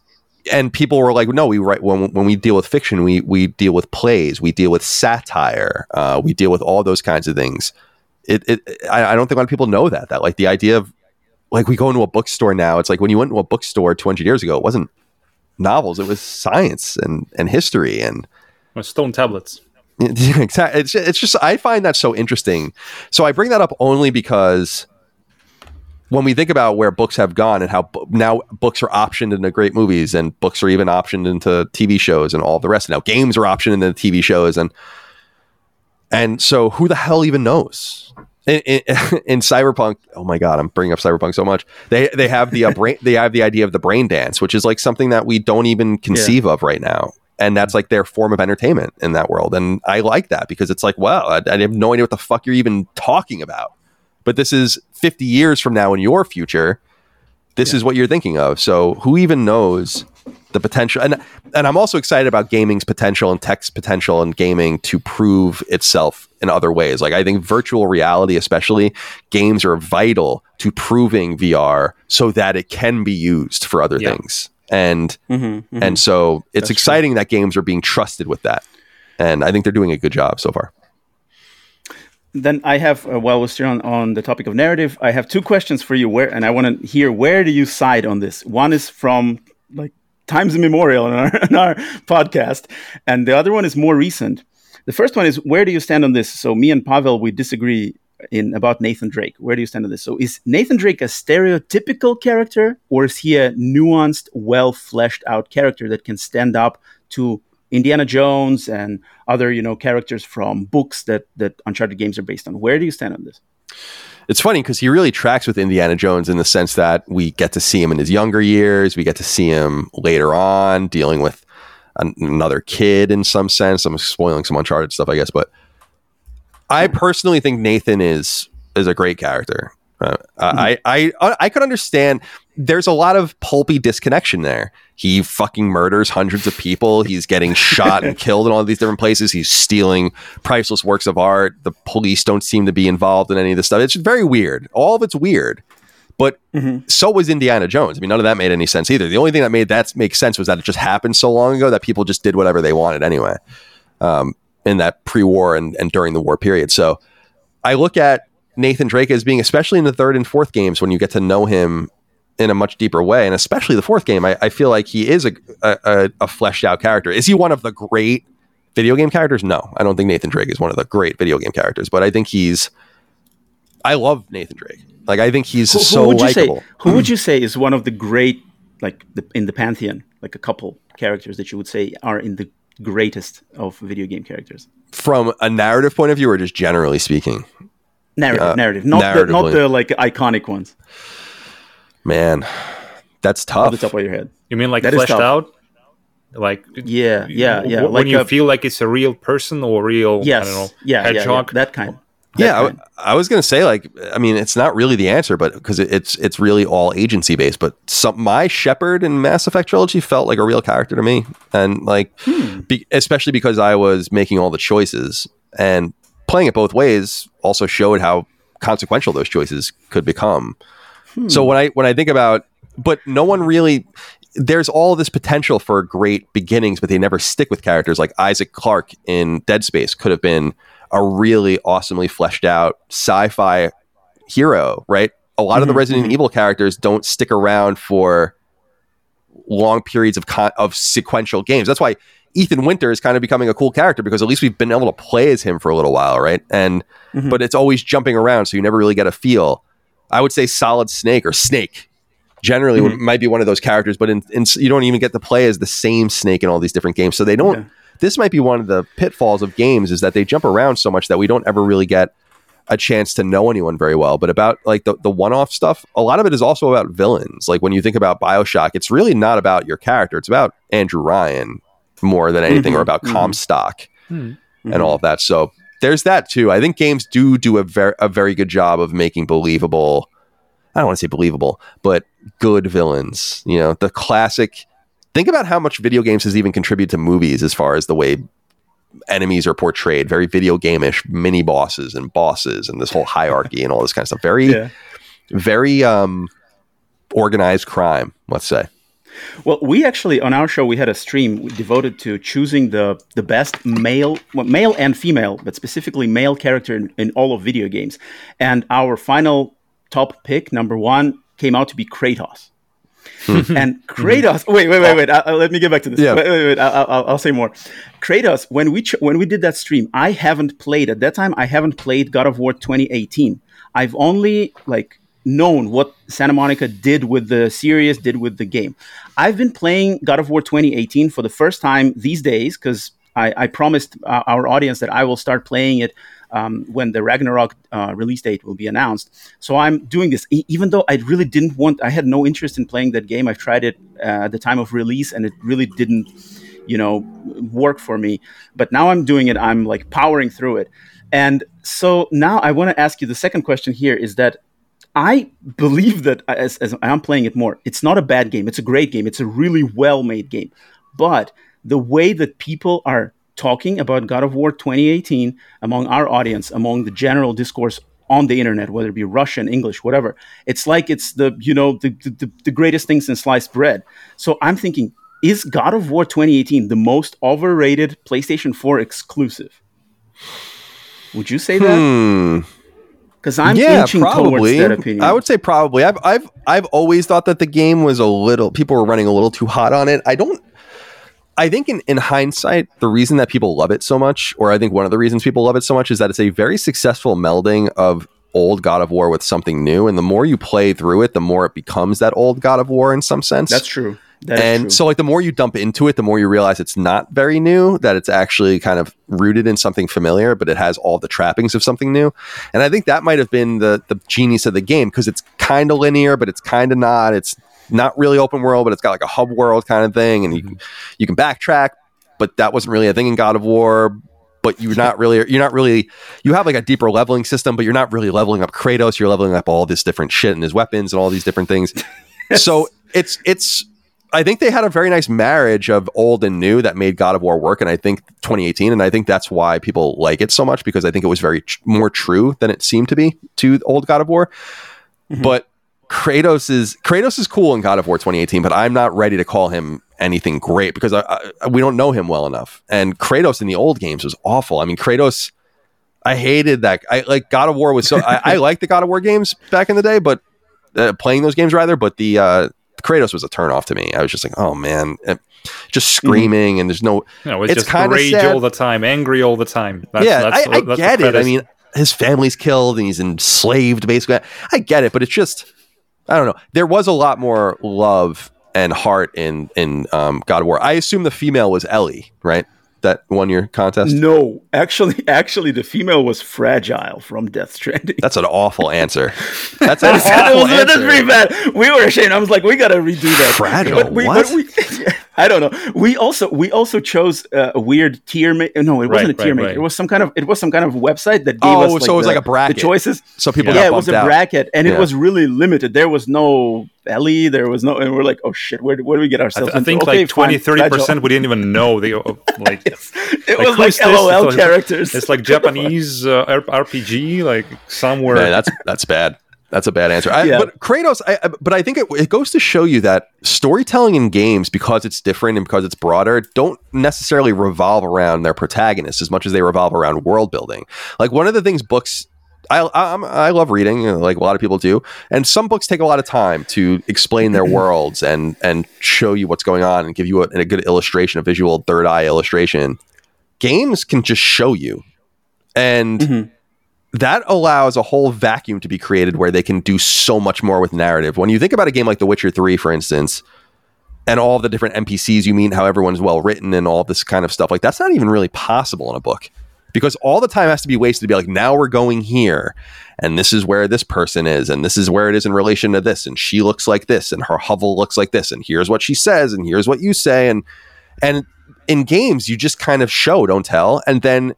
and people were like, no, we write when when we deal with fiction, we we deal with plays, we deal with satire, uh, we deal with all those kinds of things. It, it I, I don't think a lot of people know that that like the idea of like we go into a bookstore now. It's like when you went into a bookstore 200 years ago, it wasn't novels; it was science and and history and stone tablets. exactly. It's, it's just I find that so interesting. So I bring that up only because when we think about where books have gone and how b- now books are optioned into great movies and books are even optioned into TV shows and all the rest. And now games are optioned into TV shows and and so who the hell even knows? In, in, in Cyberpunk, oh my god, I'm bringing up Cyberpunk so much. They they have the uh, brain, they have the idea of the brain dance, which is like something that we don't even conceive yeah. of right now and that's like their form of entertainment in that world and i like that because it's like wow I, I, have no idea what the fuck you're even talking about but this is 50 years from now in your future this yeah. is what you're thinking of so who even knows the potential and and i'm also excited about gaming's potential and tech's potential and gaming to prove itself in other ways like i think virtual reality especially games are vital to proving vr so that it can be used for other yeah. things and mm-hmm, mm-hmm. and so it's That's exciting true. that games are being trusted with that, and I think they're doing a good job so far. Then I have, uh, while we're still on, on the topic of narrative, I have two questions for you. Where and I want to hear where do you side on this? One is from like times immemorial in our, in our podcast, and the other one is more recent. The first one is where do you stand on this? So me and Pavel, we disagree in about Nathan Drake. Where do you stand on this? So is Nathan Drake a stereotypical character, or is he a nuanced, well fleshed out character that can stand up to Indiana Jones and other you know characters from books that that Uncharted games are based on? Where do you stand on this? It's funny because he really tracks with Indiana Jones in the sense that we get to see him in his younger years, we get to see him later on dealing with an- another kid in some sense. I'm spoiling some Uncharted stuff, I guess, but I personally think Nathan is is a great character. Uh, mm-hmm. I, I I could understand. There's a lot of pulpy disconnection there. He fucking murders hundreds of people. He's getting shot and killed in all these different places. He's stealing priceless works of art. The police don't seem to be involved in any of this stuff. It's very weird. All of it's weird. But mm-hmm. so was Indiana Jones. I mean, none of that made any sense either. The only thing that made that make sense was that it just happened so long ago that people just did whatever they wanted anyway. Um, in that pre-war and, and during the war period. So I look at Nathan Drake as being, especially in the third and fourth games, when you get to know him in a much deeper way, and especially the fourth game, I, I feel like he is a, a, a, fleshed out character. Is he one of the great video game characters? No, I don't think Nathan Drake is one of the great video game characters, but I think he's. I love Nathan Drake. Like I think he's who, so likable. Who would you say is one of the great, like the, in the pantheon, like a couple characters that you would say are in the greatest of video game characters. From a narrative point of view, or just generally speaking? Narrative, uh, narrative, not the, not the like iconic ones. Man, that's tough. Off the top of your head, you mean like that fleshed out? Like yeah, yeah, yeah. When like you a, feel like it's a real person or real, yes, know, yeah, hedgehog, yeah, yeah, that kind yeah, I, I, was going to say like I mean it's not really the answer, but because it, it's it's really all agency based. But some my Shepard in Mass Effect trilogy felt like a real character to me, and like hmm. be, especially because I was making all the choices and playing it both ways also showed how consequential those choices could become. Hmm. So when I when I think about, but no one really. There's all this potential for great beginnings, but they never stick with characters. Like Isaac Clarke in Dead Space could have been a really awesomely fleshed out sci-fi hero, right? A lot mm-hmm, of the mm-hmm, Resident mm-hmm. Evil characters don't stick around for long periods of con- of sequential games. That's why Ethan Winter is kind of becoming a cool character because at least we've been able to play as him for a little while, right? And mm-hmm. but it's always jumping around, so you never really get a feel. I would say Solid Snake or Snake generally mm-hmm. might be one of those characters, but in, in, you don't even get to play as the same Snake in all these different games, so they don't. Yeah this might be one of the pitfalls of games is that they jump around so much that we don't ever really get a chance to know anyone very well. But about like the, the one off stuff, a lot of it is also about villains. Like when you think about Bioshock, it's really not about your character, it's about Andrew Ryan more than anything, mm-hmm, or about mm-hmm. Comstock mm-hmm. and all of that. So there's that too. I think games do do a very a very good job of making believable. I don't want to say believable, but good villains. You know, the classic think about how much video games has even contributed to movies as far as the way enemies are portrayed very video game-ish mini bosses and bosses and this whole hierarchy and all this kind of stuff very yeah. very um organized crime let's say Well, we actually on our show we had a stream devoted to choosing the the best male, well, male and female, but specifically male character in, in all of video games. And our final top pick, number one, came out to be Kratos. Hmm. and Kratos, wait, wait, wait, wait. I, I, let me get back to this. Yeah. Wait, wait, wait. I, will I'll say more. Kratos, when we ch- when we did that stream, I haven't played at that time. I haven't played God of War 2018. I've only like known what Santa Monica did with the series, did with the game. I've been playing God of War 2018 for the first time these days because I, I, promised uh, our audience that I will start playing it um, when the Ragnarok uh, release date will be announced. So I'm doing this, e- even though I really didn't want, I had no interest in playing that game. I've tried it uh, at the time of release and it really didn't, you know, work for me. But now I'm doing it, I'm like powering through it. And so now I want to ask you the second question here is that I believe that as, as I'm playing it more, it's not a bad game. It's a great game. It's a really well made game. But the way that people are talking about God of War 2018 among our audience, among the general discourse on the internet, whether it be Russian, English, whatever, it's like it's the you know the, the, the greatest thing since sliced bread. So I'm thinking, is God of War 2018 the most overrated PlayStation 4 exclusive? Would you say that? Hmm. Because I'm yeah, inching probably. towards that opinion. I would say probably. I've I've I've always thought that the game was a little people were running a little too hot on it. I don't I think in, in hindsight, the reason that people love it so much, or I think one of the reasons people love it so much, is that it's a very successful melding of old God of War with something new. And the more you play through it, the more it becomes that old God of War in some sense. That's true. That and so like the more you dump into it the more you realize it's not very new that it's actually kind of rooted in something familiar but it has all the trappings of something new. And i think that might have been the the genius of the game because it's kind of linear but it's kind of not. It's not really open world but it's got like a hub world kind of thing and you mm-hmm. can you can backtrack but that wasn't really a thing in god of war. But you're not really you're not really you have like a deeper leveling system but you're not really leveling up kratos. You're leveling up all this different shit and his weapons and all these different things. So it's it's I think they had a very nice marriage of old and new that made God of War work, and I think 2018, and I think that's why people like it so much because I think it was very tr- more true than it seemed to be to old God of War. Mm-hmm. But Kratos is Kratos is cool in God of War 2018, but I'm not ready to call him anything great because I, I, we don't know him well enough. And Kratos in the old games was awful. I mean, Kratos, I hated that. I like God of War was so I, I liked the God of War games back in the day, but uh, playing those games rather. But the uh, Kratos was a turnoff to me. I was just like, oh man, eh, just screaming, and there's no. Know, it's, It's just rage sad. all the time, angry all the time. That's, yeah, that's, I, I that's get it. I mean, his family's killed and he's enslaved, basically. I get it, but it's just, I don't know. There was a lot more love and heart in in um, God of War. I assume the female was Ellie, right? That won your contest. no, actually, actually, the female was fragile from Death Stranding. That's an awful answer. That's an awful was, that's answer. pretty bad. We were ashamed. I was like, we gotta redo that. Fragile, But we, what? But we, I don't know. We also we also chose uh, a weird tier. Ma- no, it wasn't Right, a tier right, maker. right. It was some kind of it was some kind of website that gave Oh, us. Like, so it was the, like a bracket. The choices. So people yeah, got it was a out. bracket, and Yeah. it was really limited. There was no Ellie. There was no, and we're like, oh shit, where, where do we get I, ourselves? th- I into? think Okay, like 20, 30 percent we didn't even know. The uh, like It Like, was like who's this? LOL It's like- characters. it's like Japanese uh, RPG, like somewhere. Man, that's that's bad. That's a bad answer. I, Yeah. But Kratos, I, but I think it, it goes to show you that storytelling in games, because it's different and because it's broader, don't necessarily revolve around their protagonists as much as they revolve around world building. Like one of the things books. I, I, I'm- I love reading, you know, like a lot of people do, and some books take a lot of time to explain their worlds and and show you what's going on and give you a, a good illustration, a visual third eye illustration. Games can just show you, and Mhm. That allows a whole vacuum to be created where they can do so much more with narrative. When you think about a game like The Witcher 3, for instance, and all the different NPCs you meet, how everyone's well written and all this kind of stuff, like that's not even really possible in a book because all the time has to be wasted to be like, now we're going here, and this is where this person is, and this is where it is in relation to this, and she looks like this, and her hovel looks like this, and here's what she says, and here's what you say, and and in games you just kind of show, don't tell, and then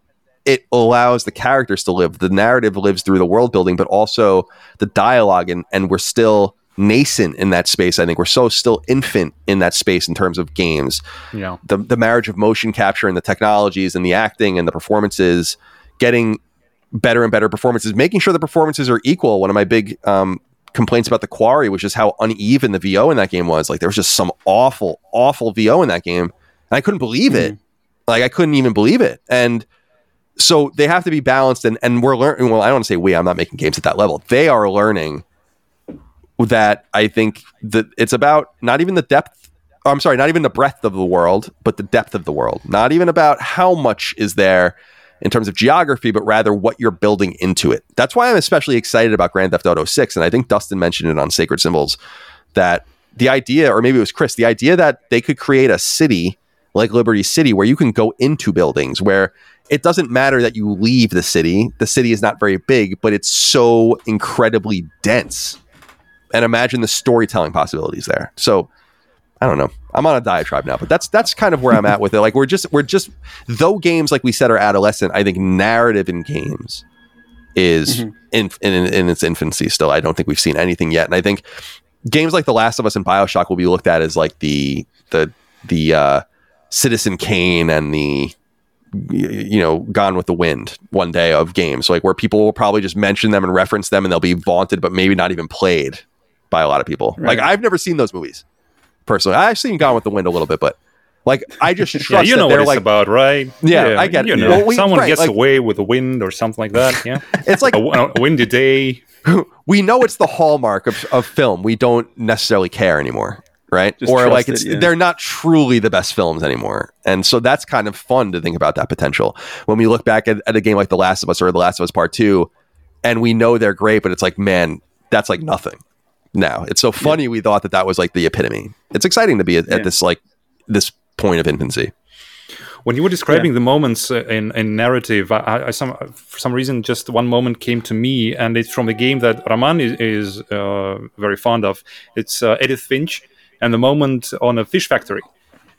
it allows the characters to live. The narrative lives through the world building, but also the dialogue, and and we're still nascent in that space. I think we're so still infant in that space in terms of games. know, The the marriage of motion capture and the technologies and the acting and the performances, getting better and better performances, making sure the performances are equal. One of my big um, complaints about the quarry was just how uneven the VO in that game was. Like there was just some awful, awful VO in that game. And I couldn't believe it. Like I couldn't even believe it. And so they have to be balanced and, and we're learning well, I don't want to say we, I'm not making games at that level. They are learning that I think that it's about not even the depth I'm sorry, not even the breadth of the world, but the depth of the world. Not even about how much is there in terms of geography, but rather what you're building into it. That's why I'm especially excited about Grand Theft Auto 6. And I think Dustin mentioned it on Sacred Symbols that the idea, or maybe it was Chris, the idea that they could create a city like Liberty City where you can go into buildings where it doesn't matter that you leave the city. The city is not very big, but it's so incredibly dense. And imagine the storytelling possibilities there. So I don't know. I'm on a diatribe now, but that's that's kind of where I'm at with it. Like we're just we're just though games like we said are adolescent. I think narrative in games is mm-hmm. in, in in its infancy still. I don't think we've seen anything yet, and I think games like The Last of Us and Bioshock will be looked at as like the the the uh, Citizen Kane and the you know Gone with the Wind one day of games, like where people will probably just mention them and reference them, and they'll be vaunted, but maybe not even played by a lot of people. Right. Like I've never seen those movies personally. I've seen Gone with the Wind a little bit, but like I just trust yeah, you know what it's like, about, right? Yeah, yeah I get you it. Know, well, we, someone right, gets like, away with the wind or something like that. Yeah, it's like a, a windy day. we know it's the hallmark of, of film. We don't necessarily care anymore, right? Just or like it's it, yeah. they're not truly the best films anymore, and so that's kind of fun to think about that potential when we look back at, at a game like The Last of Us or The Last of Us Part Two, and we know they're great, but it's like, man, that's like nothing now. It's so funny yeah. we thought that that was like the epitome. It's exciting to be at, yeah. at this like this point of infancy. When you were describing yeah. the moments uh, in, in narrative, I, I, some for some reason just one moment came to me, and it's from a game that Roman is, is uh, very fond of. It's uh, Edith Finch, and the moment on a fish factory,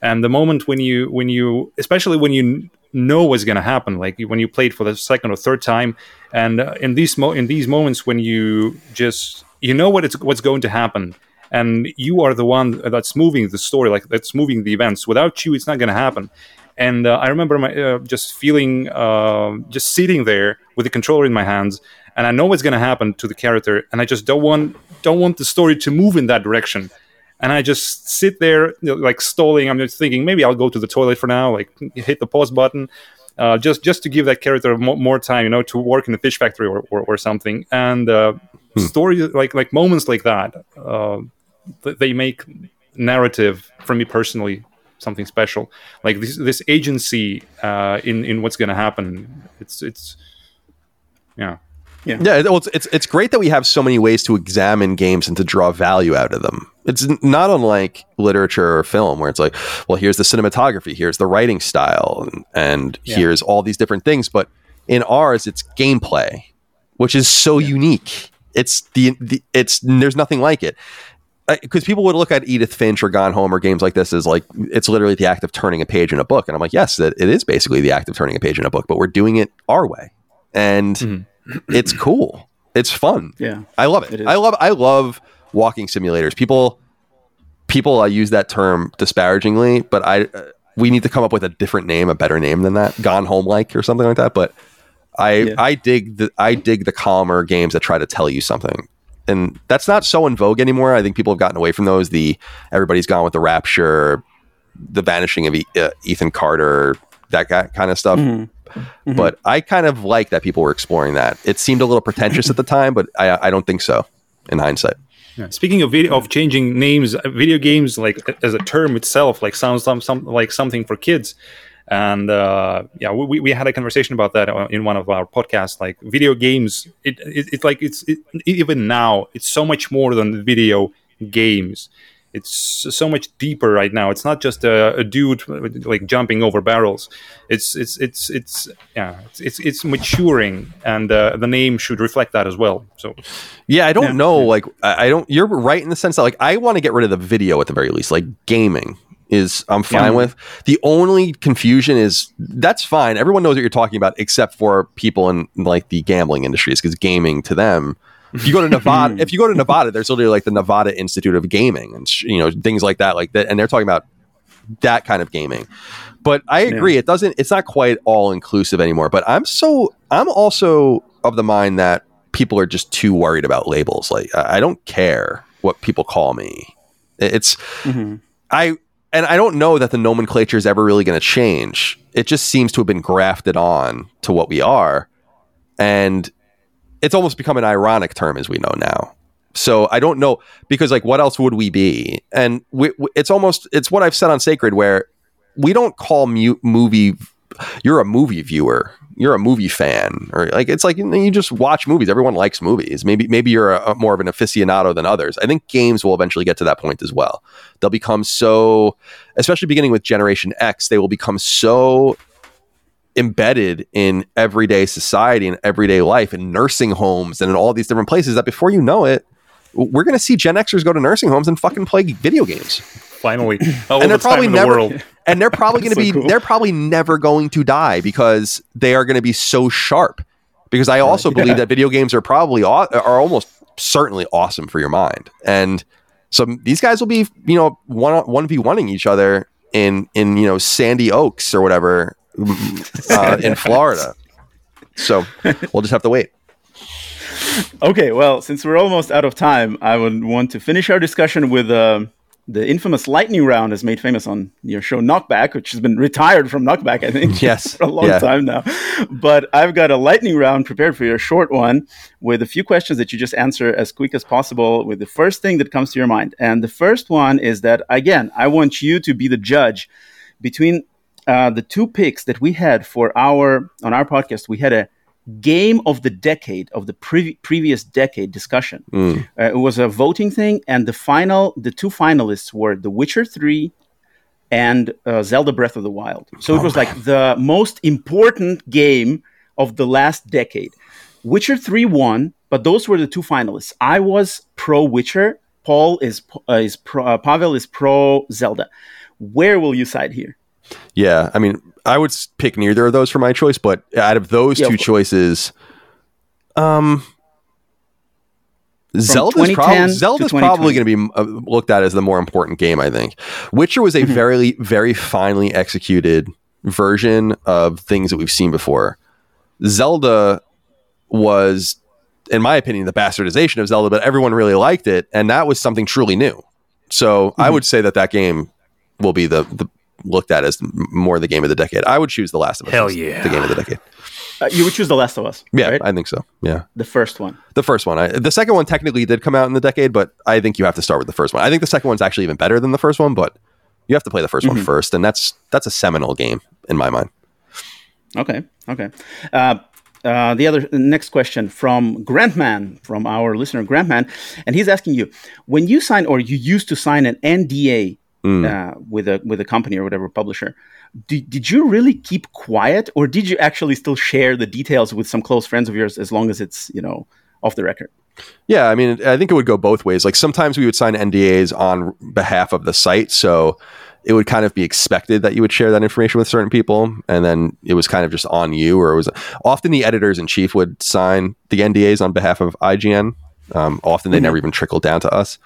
and the moment when you when you especially when you know what's going to happen, like when you played for the second or third time, and uh, in these mo- in these moments when you just you know what it's what's going to happen. And you are the one that's moving the story like that's moving the events. Without you it's not going to happen. And uh, i remember my, uh, just feeling uh, just sitting there with the controller in my hands and i know what's going to happen to the character and i just don't want don't want the story to move in that direction and i just sit there you know, like stalling i'm just thinking maybe i'll go to the toilet for now like hit the pause button uh, just just to give that character more, more, time, you know, to work in the fish factory or, or, or something. And uh, hmm. stories like like moments like that, uh, they make narrative for me personally something special. Like this this agency uh, in in what's going to happen. It's it's yeah. Yeah, yeah. Well, it's, it's it's great that we have so many ways to examine games and to draw value out of them. It's not unlike literature or film, where it's like, well, here's the cinematography, here's the writing style, and, and yeah. here's all these different things. But in ours, it's gameplay, which is so yeah. unique. It's the, the it's there's nothing like it because people would look at Edith Finch or Gone Home or games like this as like it's literally the act of turning a page in a book, and I'm like, yes, it, it is basically the act of turning a page in a book, but we're doing it our way, and mm-hmm. It's cool. It's fun. Yeah, I love it. it I love I love walking simulators. People people I use that term disparagingly, but I uh, we need to come up with a different name, a better name than that, Gone Home like or something like that. But I yeah. I dig the I dig the calmer games that try to tell you something and that's not so in vogue anymore. I think people have gotten away from those. The everybody's gone with the Rapture, the vanishing of e- uh, Ethan Carter, that kind of stuff. Mm-hmm. Mm-hmm. But I kind of like that people were exploring that. It seemed a little pretentious at the time, but I, I don't think so in hindsight. Yeah. Speaking of video, of changing names, video games like as a term itself, like sounds some, some like something for kids and uh, yeah we, we had a conversation about that uh, in one of our podcasts like video games it, it, it's like it's it, even now it's so much more than video games it's so much deeper right now it's not just a, a dude like jumping over barrels it's it's it's it's yeah it's it's, it's maturing and uh, the name should reflect that as well so yeah i don't yeah. know like i don't you're right in the sense that like i want to get rid of the video at the very least like gaming is I'm fine yeah. with. The only confusion is that's fine. Everyone knows what you're talking about, except for people in like the gambling industries, because gaming to them. If you go to Nevada, if you go to Nevada, there's literally like the Nevada Institute of Gaming and you know things like that, like that, and they're talking about that kind of gaming. But I agree, yeah. it doesn't. It's not quite all inclusive anymore. But I'm so I'm also of the mind that people are just too worried about labels. Like I I don't care what people call me. It's mm-hmm. I and I don't know that the nomenclature is ever really going to change. It just seems to have been grafted on to what we are, and it's almost become an ironic term as we know now. So I don't know because like what else would we be? And we, we- it's almost it's what I've said on Sacred where we don't call movie. You're a movie viewer. You're a movie fan, or like it's like you, you just watch movies. Everyone likes movies. Maybe maybe you're a, a more of an aficionado than others. I think games will eventually get to that point as well. They'll become so, especially beginning with Generation X, they will become so embedded in everyday society and everyday life and nursing homes and in all these different places that before you know it, we're going to see Gen Xers go to nursing homes and fucking play video games. Finally, all and oh, they're probably the never world. and they're probably going to So be cool. they're probably never going to die because they are going to be so sharp because I also believe Yeah. that video games are probably aw- are almost certainly awesome for your mind and so these guys will be you know one one v oneing each other in in you know Sandy Oaks or whatever uh, in Florida so we'll just have to wait Okay, well, since we're almost out of time, I would want to finish our discussion with uh, the infamous lightning round, as made famous on your show Knockback, which has been retired from Knockback, I think, Yes, for a long yeah. time now. But I've got a lightning round prepared for you, a short one, with a few questions that you just answer as quick as possible with the first thing that comes to your mind. And the first one is that, again, I want you to be the judge between uh, the two picks that we had for our on our podcast. We had a game of the decade of the previ- previous decade discussion. Mm. Uh, it was a voting thing, and the final, the two finalists were The Witcher Three and uh, Zelda Breath of the Wild. So it was like the most important game of the last decade. Witcher Three won, but those were the two finalists. I was pro Witcher. Paul is uh, is pro, uh, Pavel is pro Zelda. Where will you side here? Yeah, I mean, I would pick neither of those for my choice, but out of those Yeah, two choices, um, Zelda's, 2010 prob- Zelda's probably going to be uh, looked at as the more important game. I think Witcher was a Mm-hmm. very, very finely executed version of things that we've seen before. Zelda was, in my opinion, the bastardization of Zelda, but everyone really liked it, and that was something truly new. So I Mhm. would say that that game will be the, the looked at as m- more the game of the decade. I would choose The Last of Us. Hell as yeah. the game of the decade. Uh, you would choose The Last of Us. Yeah, right? I think so. Yeah, the first one. the first one. I, the second one technically did come out in the decade, but I think you have to start with the first one. I think the second one's actually even better than the first one, but you have to play the 1st one Mhm. first, and that's that's a seminal game in my mind. Okay, okay. Uh, uh, the other the next question from Grantman, from our listener Grantman, and he's asking you: when you sign or you used to sign an NDA Mm. uh, with a with a company or whatever publisher, did, did you really keep quiet, or did you actually still share the details with some close friends of yours, as long as it's you know off the record? Yeah, I mean, I think it would go both ways. Like sometimes we would sign NDAs on behalf of the site, so it would kind of be expected that you would share that information with certain people, and then it was kind of just on you, or it was often the editors in chief would sign the NDAs on behalf of IGN. Um, often they Mhm. never even trickled down to us.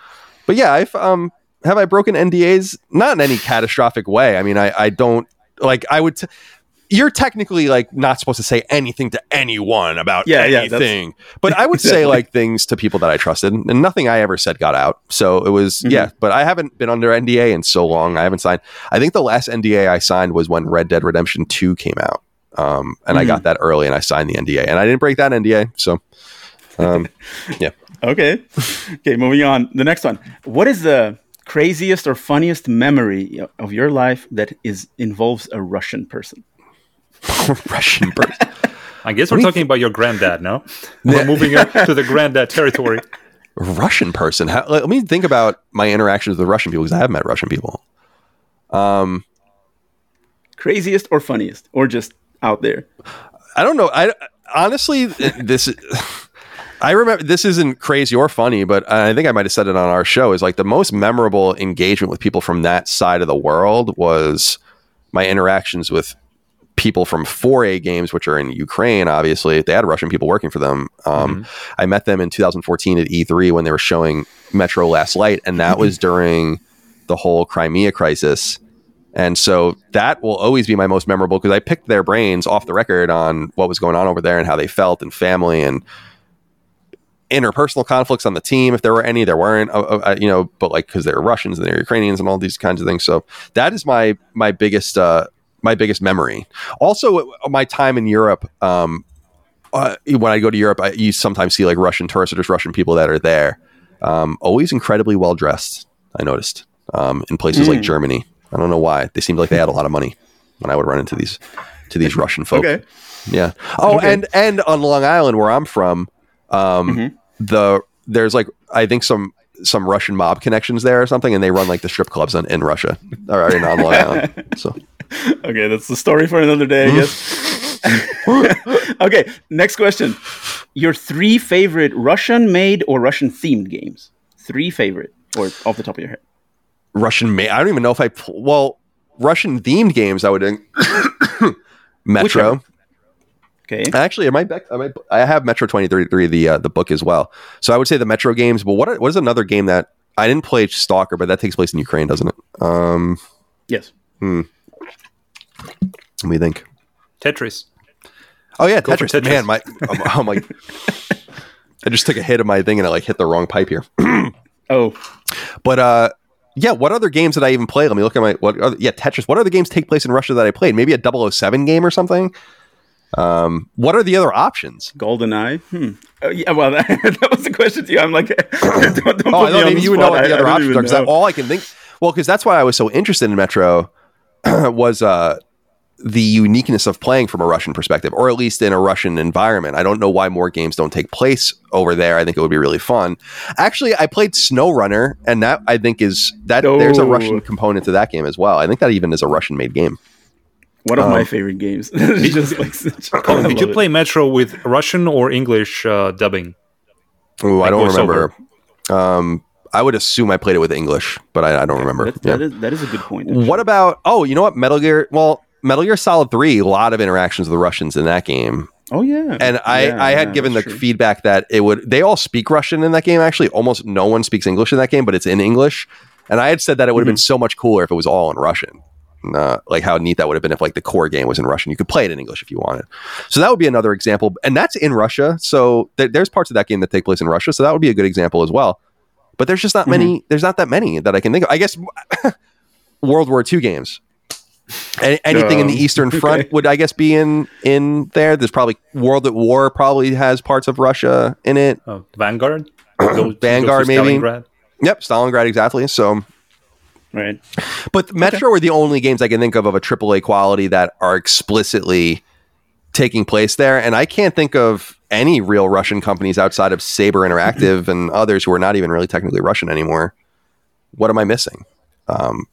But yeah, I've um, have I broken NDAs? Not in any catastrophic way. I mean, I, I don't like. I would. T- you're technically like not supposed to say anything to anyone about Yeah, yeah, anything. but I would say like things to people that I trusted, and nothing I ever said got out. So it was Mhm. yeah. But I haven't been under NDA in so long. I haven't signed. I think the last NDA I signed was when Red Dead Redemption Two came out, um, and I Mhm. got that early, and I signed the NDA, and I didn't break that NDA. So um, yeah. Okay. okay, moving on. The next one. What is the craziest or funniest memory of your life that is involves a Russian person? Russian bird. I guess we're What do you talking about your granddad, now. We're moving to the granddad territory. Russian person. How, let me think about my interactions with Russian people because I have met Russian people. Um, Craziest or funniest, or just out there? I don't know. I honestly, this I remember this isn't crazy or funny, but I think I might have said it on our show. Is like the most memorable engagement with people from that side of the world was my interactions with people from 4A games, which are in Ukraine. Obviously, they had Russian people working for them. Um, I met them in 2014 at E3 when they were showing Metro Last Light, and that was during the whole Crimea crisis. And so that will always be my most memorable because I picked their brains off the record on what was going on over there and how they felt and family and interpersonal conflicts on the team if there were any there weren't uh, uh, you know but like because they're russians and they're ukrainians and all these kinds of things so that is my my biggest uh my biggest memory also my time in europe um uh, when i go to europe I, you sometimes see like russian tourists or just russian people that are there um always incredibly well dressed i noticed um in places like Mm. germany i don't know why they seemed like they had a lot of money when i would run into these to these russian folk Okay. yeah. Oh, Okay. and and on Long Island where I'm from, um, Mhm. the there's like I think some some Russian mob connections there or something, and they run like the strip clubs in, in Russia or in on Long Island. So Okay, that's the story for another day, I guess. okay, next question. Your three favorite Russian made or Russian themed games? Three favorite, or off the top of your head. Russian-made. I don't even know if I pl- well Russian themed games. I would Metro. Whichever. Okay. Actually, I might, bec- I might I have Metro 2033 the uh, the book as well. So I would say the Metro games. But what are- what is another game that I didn't play Stalker, but that takes place in Ukraine, doesn't it? Um, Yes. let me think. Tetris. Oh yeah, Tetris. Tetris. Man, my I'm, I'm like, I just took a hit of my thing and I like hit the wrong pipe here. Oh, But uh, yeah, what other games did I even play? Let me look at my what. Other, yeah, Tetris. What other games take place in Russia that I played? Maybe a 007 game or something. Um, what are the other options? GoldenEye. Hmm. Oh, yeah, well, that, that was the question to you. I'm like, don't, don't Oh, I me thought on maybe the you would know what the other options even are. Because all I can think, well, because that's why I was so interested in Metro was uh, the uniqueness of playing from a Russian perspective, or at least in a Russian environment. I don't know why more games don't take place over there. I think it would be really fun. Actually, I played SnowRunner, and that I think is that there's a Oh. Russian component to that game as well. I think that even is a Russian made game. One of my Um, favorite games. Just like such- Colin, I did you love it. play Metro with Russian or English uh, dubbing? Ooh, I don't remember. Um, I would assume I played it with English, but I, I don't remember. That, Yeah. that, is, that is a good point. What about? Oh, you know what? Metal Gear. Well, Metal Gear Solid Three. A lot of interactions with the Russians in that game, Oh yeah. and I Yeah, I had yeah, given the true. feedback that it would. They all speak Russian in that game. Actually, almost no one speaks English in that game, but it's in English. And I had said that it would have been Mm-hmm. so much cooler if it was all in Russian. Uh, like how neat that would have been if like the core game was in Russian. You could play it in English if you wanted. So that would be another example, and that's in Russia. So th- there's parts of that game that take place in Russia. So that would be a good example as well. But there's just not many. Mm-hmm. There's not that many that I can think of. I guess World War II games. A- anything in the Um, Eastern Front okay. would, I guess, be in in there. There's probably World at War probably has parts of Russia in it. Uh, Vanguard? Go- go Vanguard, maybe. Stalingrad? Yep, Stalingrad exactly. So, right. but Metro are the only games I can think of of a AAA quality that are explicitly taking place there, and I can't think of any real Russian companies outside of Saber Interactive and others who are not even really technically Russian anymore. What am I missing? Um,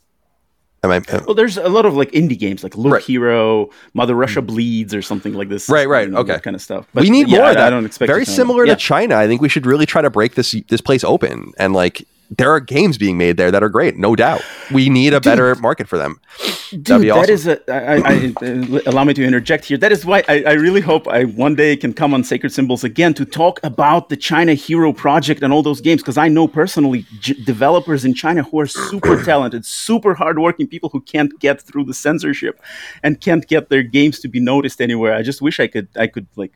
am I? uh, Well, there's a lot of like indie games, like Loop Right. Hero, Mother Russia Bleeds, or something like this. Right, right, you know, okay. that kind of stuff. But we need yeah, more I, of that. I don't expect very a ton. similar Yeah. to China. I think we should really try to break this this place open and like there are games being made there that are great, no doubt. We need a better market for them. Dude, That'd be awesome. is a. I, I, I, uh, allow me to interject here. That is why I, I really hope I one day can come on Sacred Symbols again to talk about the China Hero Project and all those games because I know personally j- developers in China who are super talented, super hardworking people who can't get through the censorship and can't get their games to be noticed anywhere. I just wish I could. I could like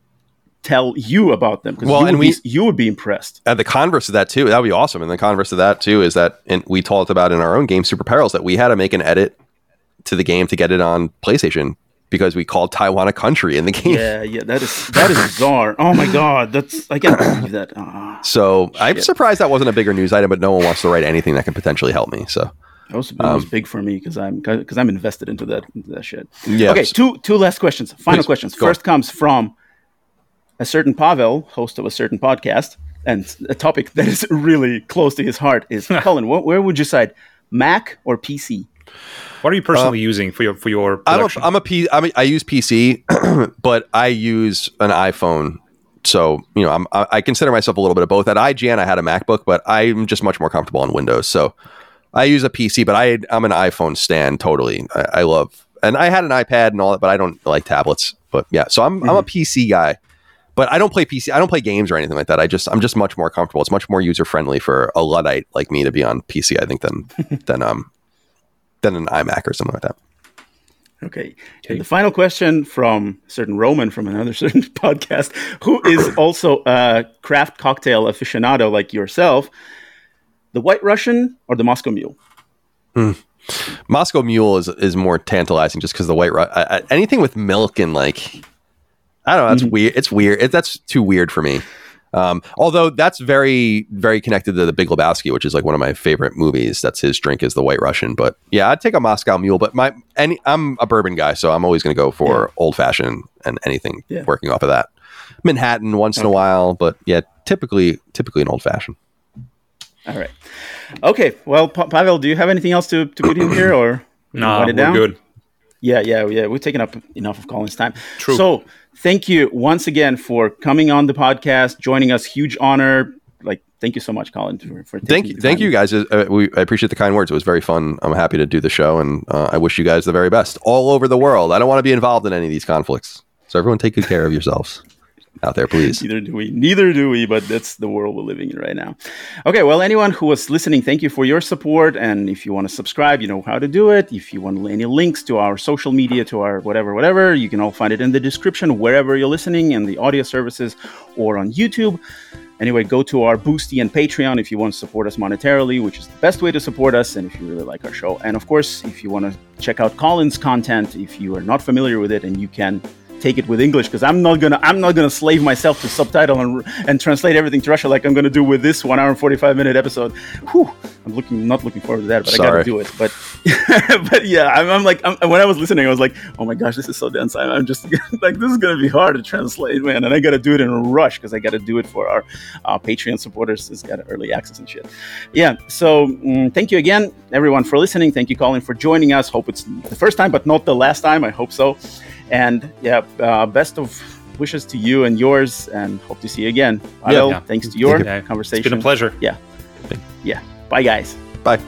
tell you about them because Well, you, and would be- we- you would be impressed. And the converse of that too, that would be awesome. And the converse of that too is that, and we talked about in our own game, Super Perils, that we had to make an edit to the game to get it on PlayStation because we called Taiwan a country in the game. Yeah, yeah, that is that is bizarre. Oh my god, that's I can't believe that. Ah. So I'm surprised that wasn't a bigger news item, but no one wants to write anything that can potentially help me. So That was, that Um, big for me because I'm because I'm invested into that into that shit. Yeah. Okay, two two last questions. Final Please, questions. First comes from a certain Pavel, host of a certain podcast, and a topic that is really close to his heart is Colin. Wh- where would you side, Mac or PC? What are you personally uh, using for your for your I'm a, production? I'm a P, I'm a, I use PC, but I use an iPhone. So you know, I'm, I I consider myself a little bit of both. At IGN, I had a MacBook, but I'm just much more comfortable on Windows. So I use a PC, but I I'm an iPhone stand totally. I, I love, and I had an iPad and all that, but I don't like tablets. But yeah, so I'm I'm a mm-hmm. PC guy, but I don't play PC. I don't play games or anything like that. I just I'm just much more comfortable. It's much more user friendly for a luddite like me to be on PC. I think than than um than an iMac or something like that. Okay. And the final question from a certain Roman from another certain podcast, who is also a craft cocktail aficionado like yourself, the White Russian or the Moscow Mule? Moscow Mule is is more tantalizing just because the white Ru- I, I, anything with milk and like I don't know. That's weird. It's weird. It, that's too weird for me. Um, although that's very very connected to the Big Lebowski, which is like one of my favorite movies. That's his drink is the White Russian. But yeah, I'd take a Moscow Mule. But my any I'm a bourbon guy, so I'm always going to go for old fashioned and anything Yeah. working off of that. Manhattan once in a while, but yeah, typically typically an old fashioned. All right. Okay. Well, Pa- Pavel, do you have anything else to, to put in here or No, write we're it down? good. Yeah, yeah, yeah. We've taken up enough of Colin's time. True. So thank you once again for coming on the podcast, joining us. Huge honor. Like, thank you so much, Colin, for, for taking Thank you, thank you guys. Uh, we, I appreciate the kind words. It was very fun. I'm happy to do the show, and uh, I wish you guys the very best all over the world. I don't want to be involved in any of these conflicts. So everyone, take good care of yourselves out there, please. Neither do we. Neither do we, but that's the world we're living in right now. Okay, well, anyone who was listening, thank you for your support. And if you want to subscribe, you know how to do it. If you want any links to our social media, to our whatever, whatever, you can all find it in the description wherever you're listening in the audio services or on YouTube. Anyway, go to our Boosty and Patreon if you want to support us monetarily, which is the best way to support us, and if you really like our show. And of course, if you want to check out Colin's content, if you are not familiar with it and you can take it with English, because I'm not gonna I'm not gonna slave myself to subtitle and, and translate everything to Russia like I'm gonna do with this one hour and 45 minute episode. Whew, I'm looking not looking forward to that, but I gotta do it. But but yeah, I'm, I'm like I'm, when I was listening, I was like, oh my gosh, this is so dense. I'm, I'm just like this is gonna be hard to translate, man, and I gotta do it in a rush because I gotta do it for our uh, Patreon supporters. It's got early access and shit. Yeah, so mm, thank you again, everyone, for listening. Thank you, Colin, for joining us. Hope it's the first time, but not the last time. I hope so. And yeah, uh, best of wishes to you and yours, and hope to see you again. Pavel, Yeah. thanks to your Yeah, conversation. It's been a pleasure. Yeah. Yeah. Bye, guys. Bye.